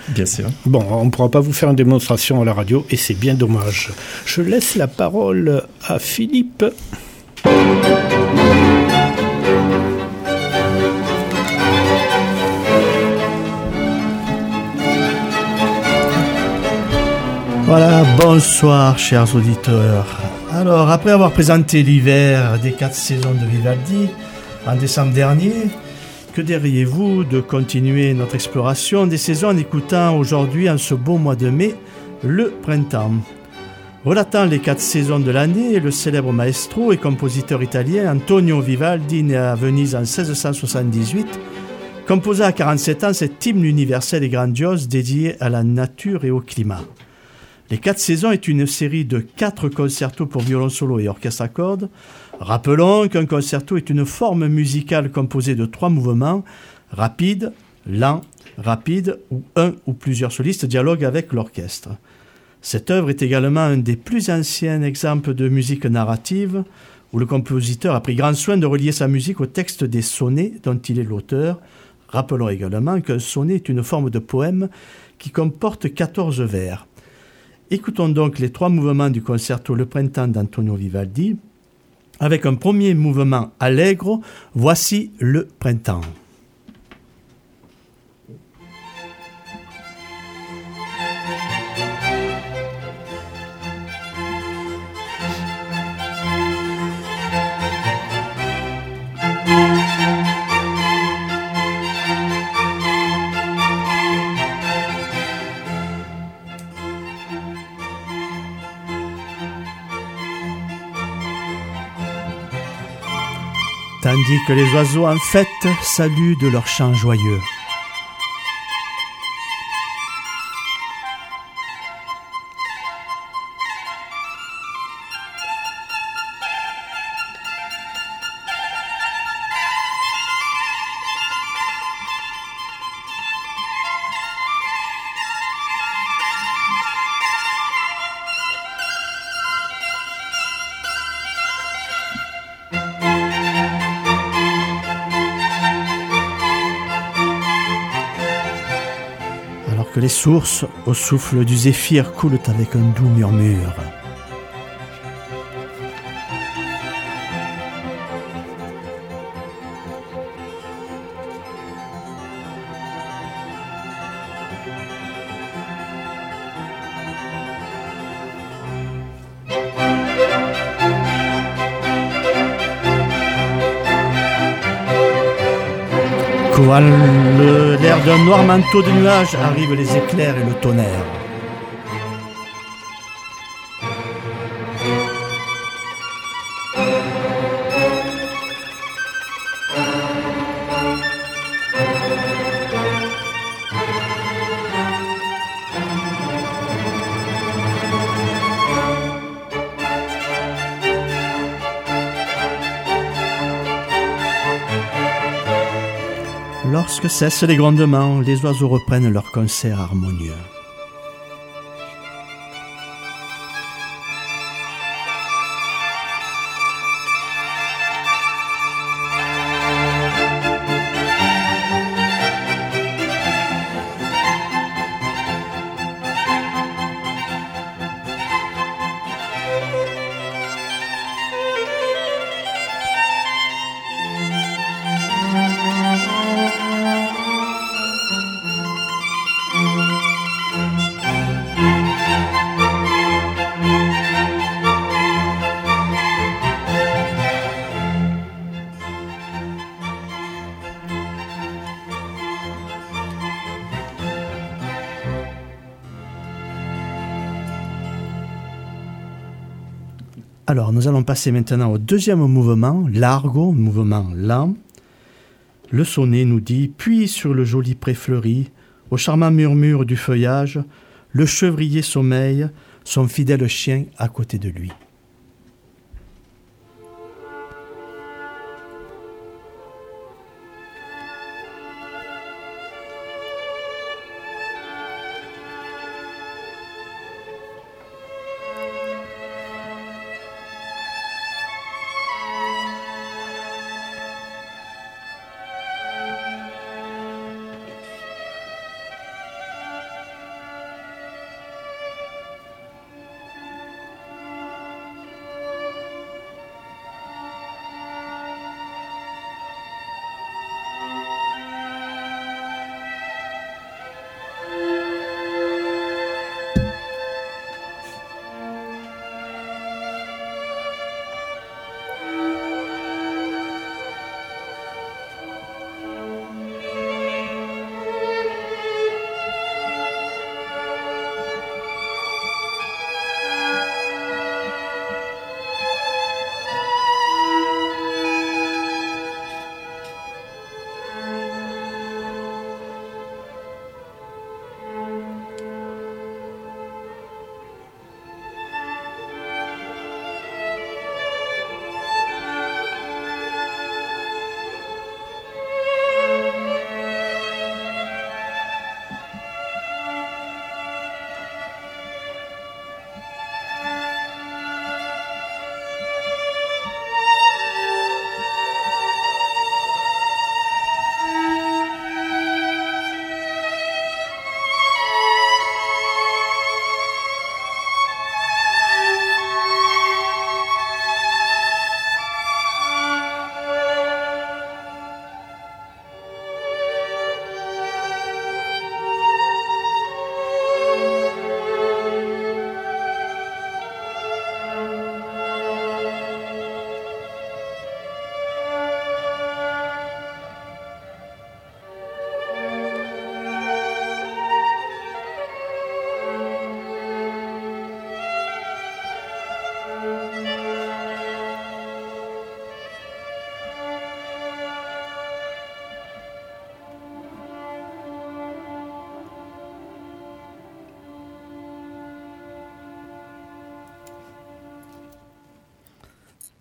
bien sûr. Bon, on ne pourra pas vous faire une démonstration à la radio et c'est bien dommage. Je laisse la parole à Philippe. Voilà, bonsoir chers auditeurs. Alors, après avoir présenté l'hiver des quatre saisons de Vivaldi en décembre dernier, que diriez-vous de continuer notre exploration des saisons en écoutant aujourd'hui, en ce beau mois de mai, le printemps? Relatant les quatre saisons de l'année, le célèbre maestro et compositeur italien Antonio Vivaldi, né à Venise en 1678, composa à 47 ans cet hymne universel et grandiose dédié à la nature et au climat. Les quatre saisons est une série de quatre concertos pour violon solo et orchestre à cordes. Rappelons qu'un concerto est une forme musicale composée de trois mouvements, rapide, lent, rapide, où un ou plusieurs solistes dialoguent avec l'orchestre. Cette œuvre est également un des plus anciens exemples de musique narrative, où le compositeur a pris grand soin de relier sa musique au texte des sonnets dont il est l'auteur. Rappelons également qu'un sonnet est une forme de poème qui comporte 14 vers. Écoutons donc les trois mouvements du concerto Le Printemps d'Antonio Vivaldi. Avec un premier mouvement allegro, voici le printemps. Tandis que les oiseaux en fête saluent de leur chant joyeux. Sources, au souffle du zéphyr, coulent avec un doux murmure. Noir manteau de nuages arrivent les éclairs et le tonnerre. Lorsque cessent les grondements, les oiseaux reprennent leur concert harmonieux. Alors, nous allons passer maintenant au deuxième mouvement, largo, mouvement lent. Le sonnet nous dit Puis sur le joli pré fleuri, au charmant murmure du feuillage, le chevrier sommeille, son fidèle chien à côté de lui.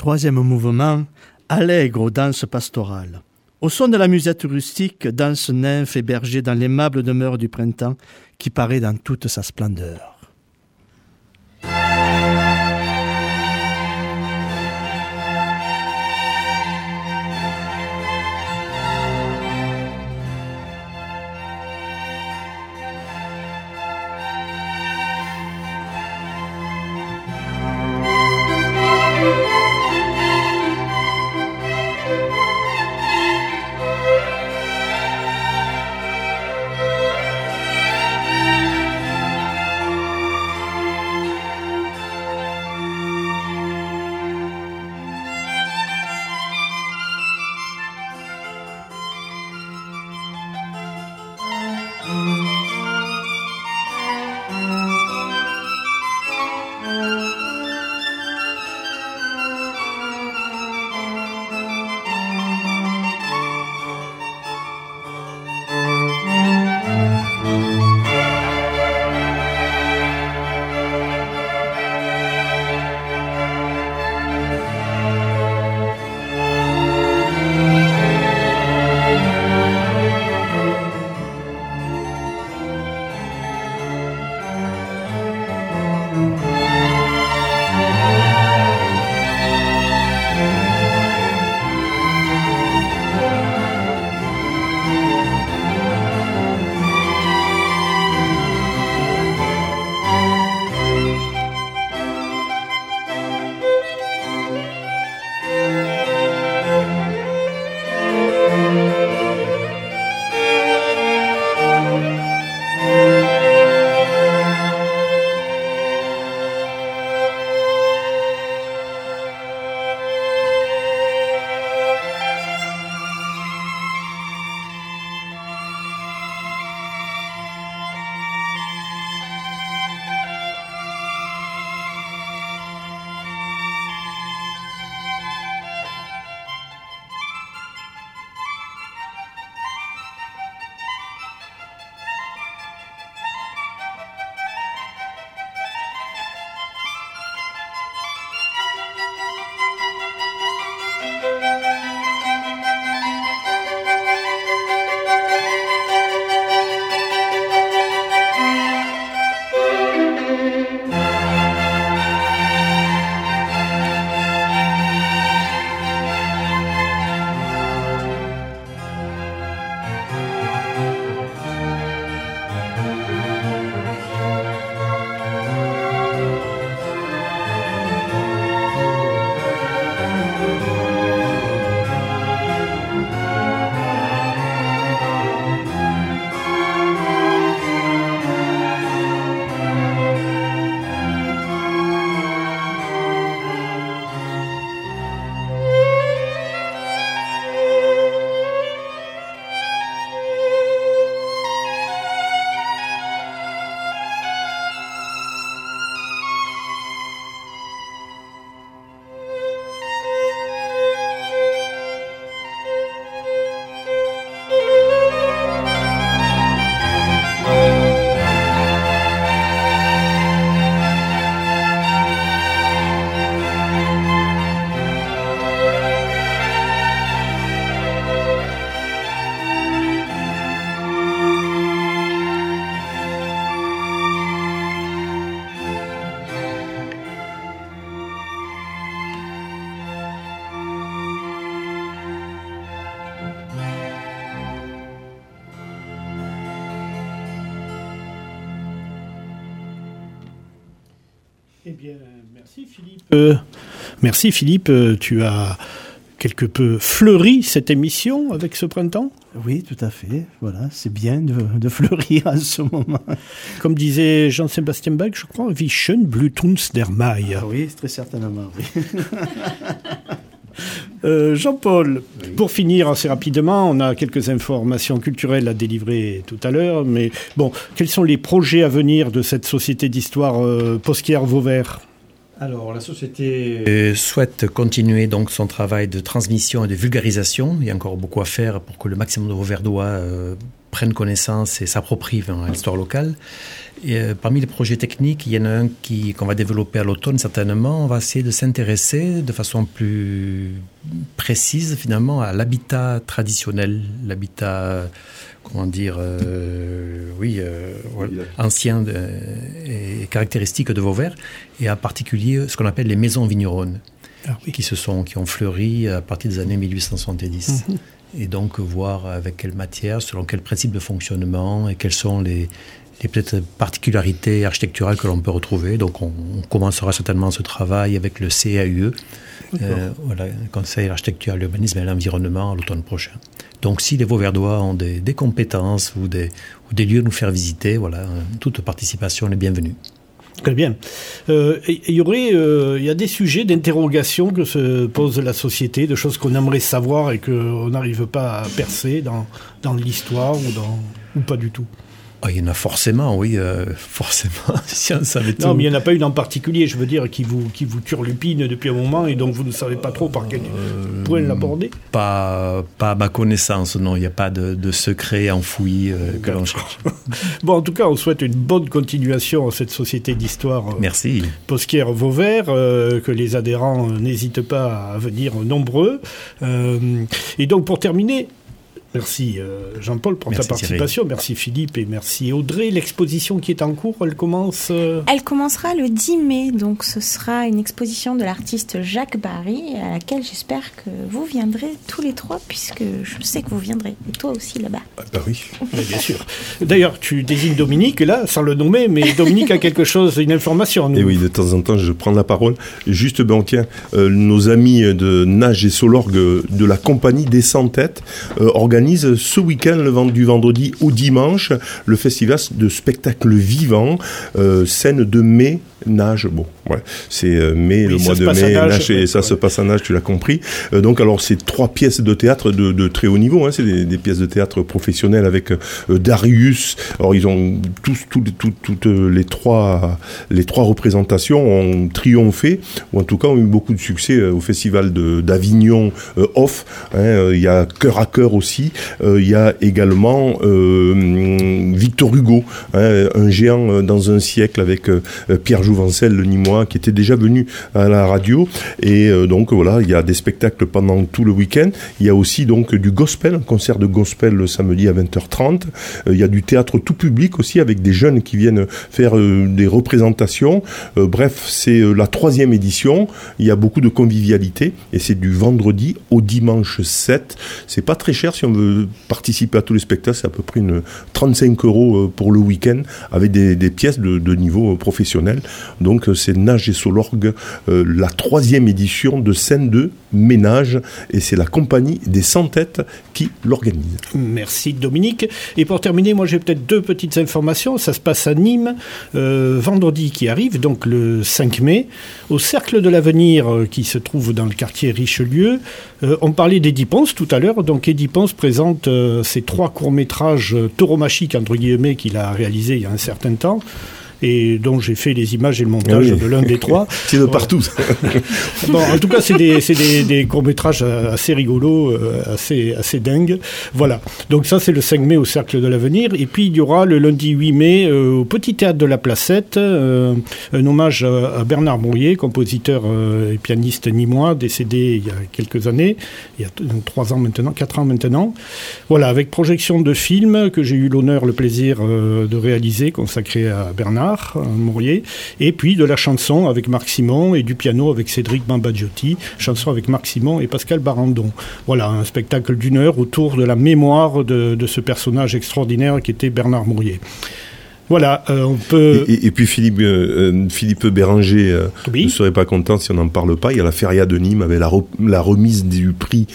Troisième mouvement, allègre aux danses pastorales. Au son de la musette rustique, danse nymphe et dans l'aimable demeure du printemps qui paraît dans toute sa splendeur. Merci Philippe, euh, tu as quelque peu fleuri cette émission avec ce printemps? Oui, tout à fait. Voilà, c'est bien de, de, fleurir en ce moment. Comme disait Jean-Sébastien Bach, je crois, Wie schön blüht der Mai. Ah oui, très certainement, oui. Euh, Jean-Paul, oui. pour finir assez rapidement, on a quelques informations culturelles à délivrer tout à l'heure, mais bon, quels sont les projets à venir de cette société d'histoire euh, Posquière-Vauvert? Alors, la société souhaite continuer donc son travail de transmission et de vulgarisation. Il y a encore beaucoup à faire pour que le maximum de Vauverdois euh, prennent connaissance et s'approprient l'histoire locale. Euh, parmi les projets techniques, il y en a un qui, qu'on va développer à l'automne certainement. On va essayer de s'intéresser de façon plus précise finalement à l'habitat traditionnel, l'habitat, comment dire, euh, oui, euh, ancien de, et caractéristique de Vauvert, et en particulier ce qu'on appelle les maisons vigneronnes, ah, oui. qui, se sont, qui ont fleuri à partir des années 1870. Mm -hmm et donc voir avec quelle matière, selon quel principe de fonctionnement et quelles sont les, les peut-être particularités architecturales que l'on peut retrouver. Donc on, on, commencera certainement ce travail avec le CAUE, euh, voilà, Conseil d'architecture, l'urbanisme et l'environnement l'automne prochain. Donc si les Vauverdois ont des, des compétences ou des, ou des lieux à nous faire visiter, voilà, toute participation est bienvenue. Très bien. Euh, il y aurait, euh, il y a des sujets d'interrogation que se pose la société, de choses qu'on aimerait savoir et qu'on n'arrive pas à percer dans, dans l'histoire ou, dans, ou pas du tout. Oh, il y en a forcément, oui, euh, forcément. si on savait non, mais il n'y en a pas une en particulier, je veux dire, qui vous, qui vous turlupine depuis un moment et donc vous ne savez pas trop par quel euh, point l'aborder pas, pas à ma connaissance, non, il n'y a pas de, de secret enfoui euh, que l'on cherche. bon, en tout cas, on souhaite une bonne continuation à cette société d'histoire. Merci. Posquière Vauvert, euh, que les adhérents n'hésitent pas à venir nombreux. et donc, pour terminer, Merci euh, Jean-Paul pour merci ta participation. Thierry. Merci Philippe et merci Audrey. L'exposition qui est en cours, elle commence euh... Elle commencera le 10 mai, donc ce sera une exposition de l'artiste Jacques Barry à laquelle j'espère que vous viendrez tous les trois puisque je sais que vous viendrez. Et toi aussi là-bas. Ah, bah oui. Mais bien sûr. D'ailleurs, tu désignes Dominique là, sans le nommer, mais Dominique a quelque chose, une information. Nous. Et oui, de temps en temps, je prends la parole. Juste, ben, tiens, euh, nos amis de Nage et Solorgue de la compagnie des 100 têtes euh, organisent ce week-end, le du vendredi au dimanche, le festival de spectacle vivant, euh, scène de mai nage bon ouais c'est euh, mai oui, le mois de mai nage, et ouais. ça se passe à nage tu l'as compris. Euh, donc alors c'est trois pièces de théâtre de, de très haut niveau hein, c'est des, des, pièces de théâtre professionnelles avec euh, Darius. Alors ils ont tous toutes tout, tout, tout, les trois les trois représentations ont triomphé ou en tout cas ont eu beaucoup de succès au festival d'Avignon off hein, il y a cœur à cœur aussi. Il y a également Victor Hugo hein, un géant dans un siècle avec Pierre Jouvencel, le Nîmois, qui était déjà venu à la radio. Et euh, donc voilà, il y a des spectacles pendant tout le week-end. Il y a aussi donc du gospel, un concert de gospel le samedi à 20h30. Euh, il y a du théâtre tout public aussi avec des jeunes qui viennent faire euh, des représentations. Bref, c'est la troisième édition. Il y a beaucoup de convivialité et c'est du vendredi au dimanche 7. C'est pas très cher si on veut participer à tous les spectacles. C'est à peu près une 35 euros pour le week-end avec des, des pièces de, de niveau professionnel. Donc c'est Nage et Solorgue, euh, la troisième édition de scène de ménage, et c'est la compagnie des 100 têtes qui l'organise. Merci Dominique. Et pour terminer, moi j'ai peut-être deux petites informations. Ça se passe à Nîmes, euh, vendredi qui arrive, donc le 5 mai, au Cercle de l'Avenir euh, qui se trouve dans le quartier Richelieu. On parlait d'Eddie Ponce tout à l'heure, donc Eddie Ponce présente ses trois courts-métrages tauromachiques, entre guillemets, qu'il a réalisés il y a un certain temps et dont j'ai fait les images et le montage oui. de l'un des trois. c'est de partout. bon, en tout cas, c'est des, des, des courts-métrages assez rigolos, euh, assez, assez dingues. Voilà. Donc ça, c'est le 5 mai au Cercle de l'Avenir. Et puis, il y aura le lundi 8 mai euh, au Petit Théâtre de la Placette, euh, un hommage à, à Bernard Mourier, compositeur euh, et pianiste nîmois, décédé il y a quelques années, il y a trois ans maintenant, quatre ans maintenant. Voilà, avec projection de films que j'ai eu l'honneur, le plaisir de réaliser, consacré à Bernard. Mourier, et puis de la chanson avec Marc Simon et du piano avec Cédric Bambagiotti, chanson avec Marc Simon et Pascal Barandon. Voilà, un spectacle d'une heure autour de la mémoire de, de ce personnage extraordinaire qui était Bernard Mourier. Voilà, euh, on peut. Et, et- et puis Philippe, euh, euh, Philippe Béranger euh, Oui. ne serait pas content si on n'en parle pas. Il y a la Feria de Nîmes avec la, re- la remise du prix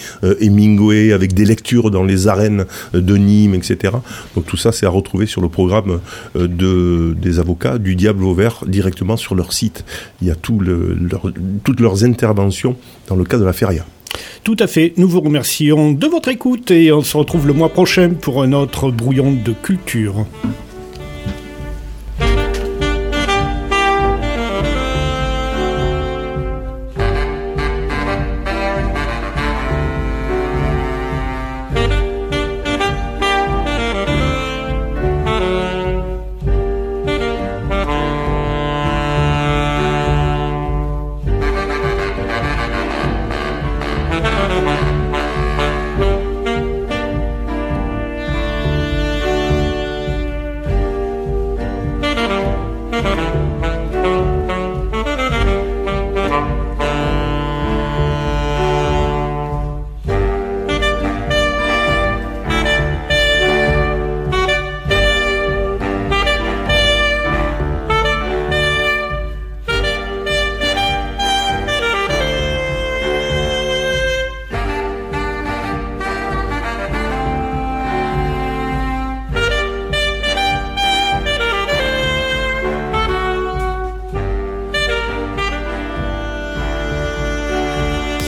Hemingway, avec des lectures dans les arènes de Nîmes, etc. Donc tout ça, c'est à retrouver sur le programme de, des avocats du Diable Vauvert directement sur leur site. Il y a tout le- leur- toutes leurs interventions dans le cadre de la Feria. Tout à fait. Nous vous remercions de votre écoute et on se retrouve le mois prochain pour un autre brouillon de culture.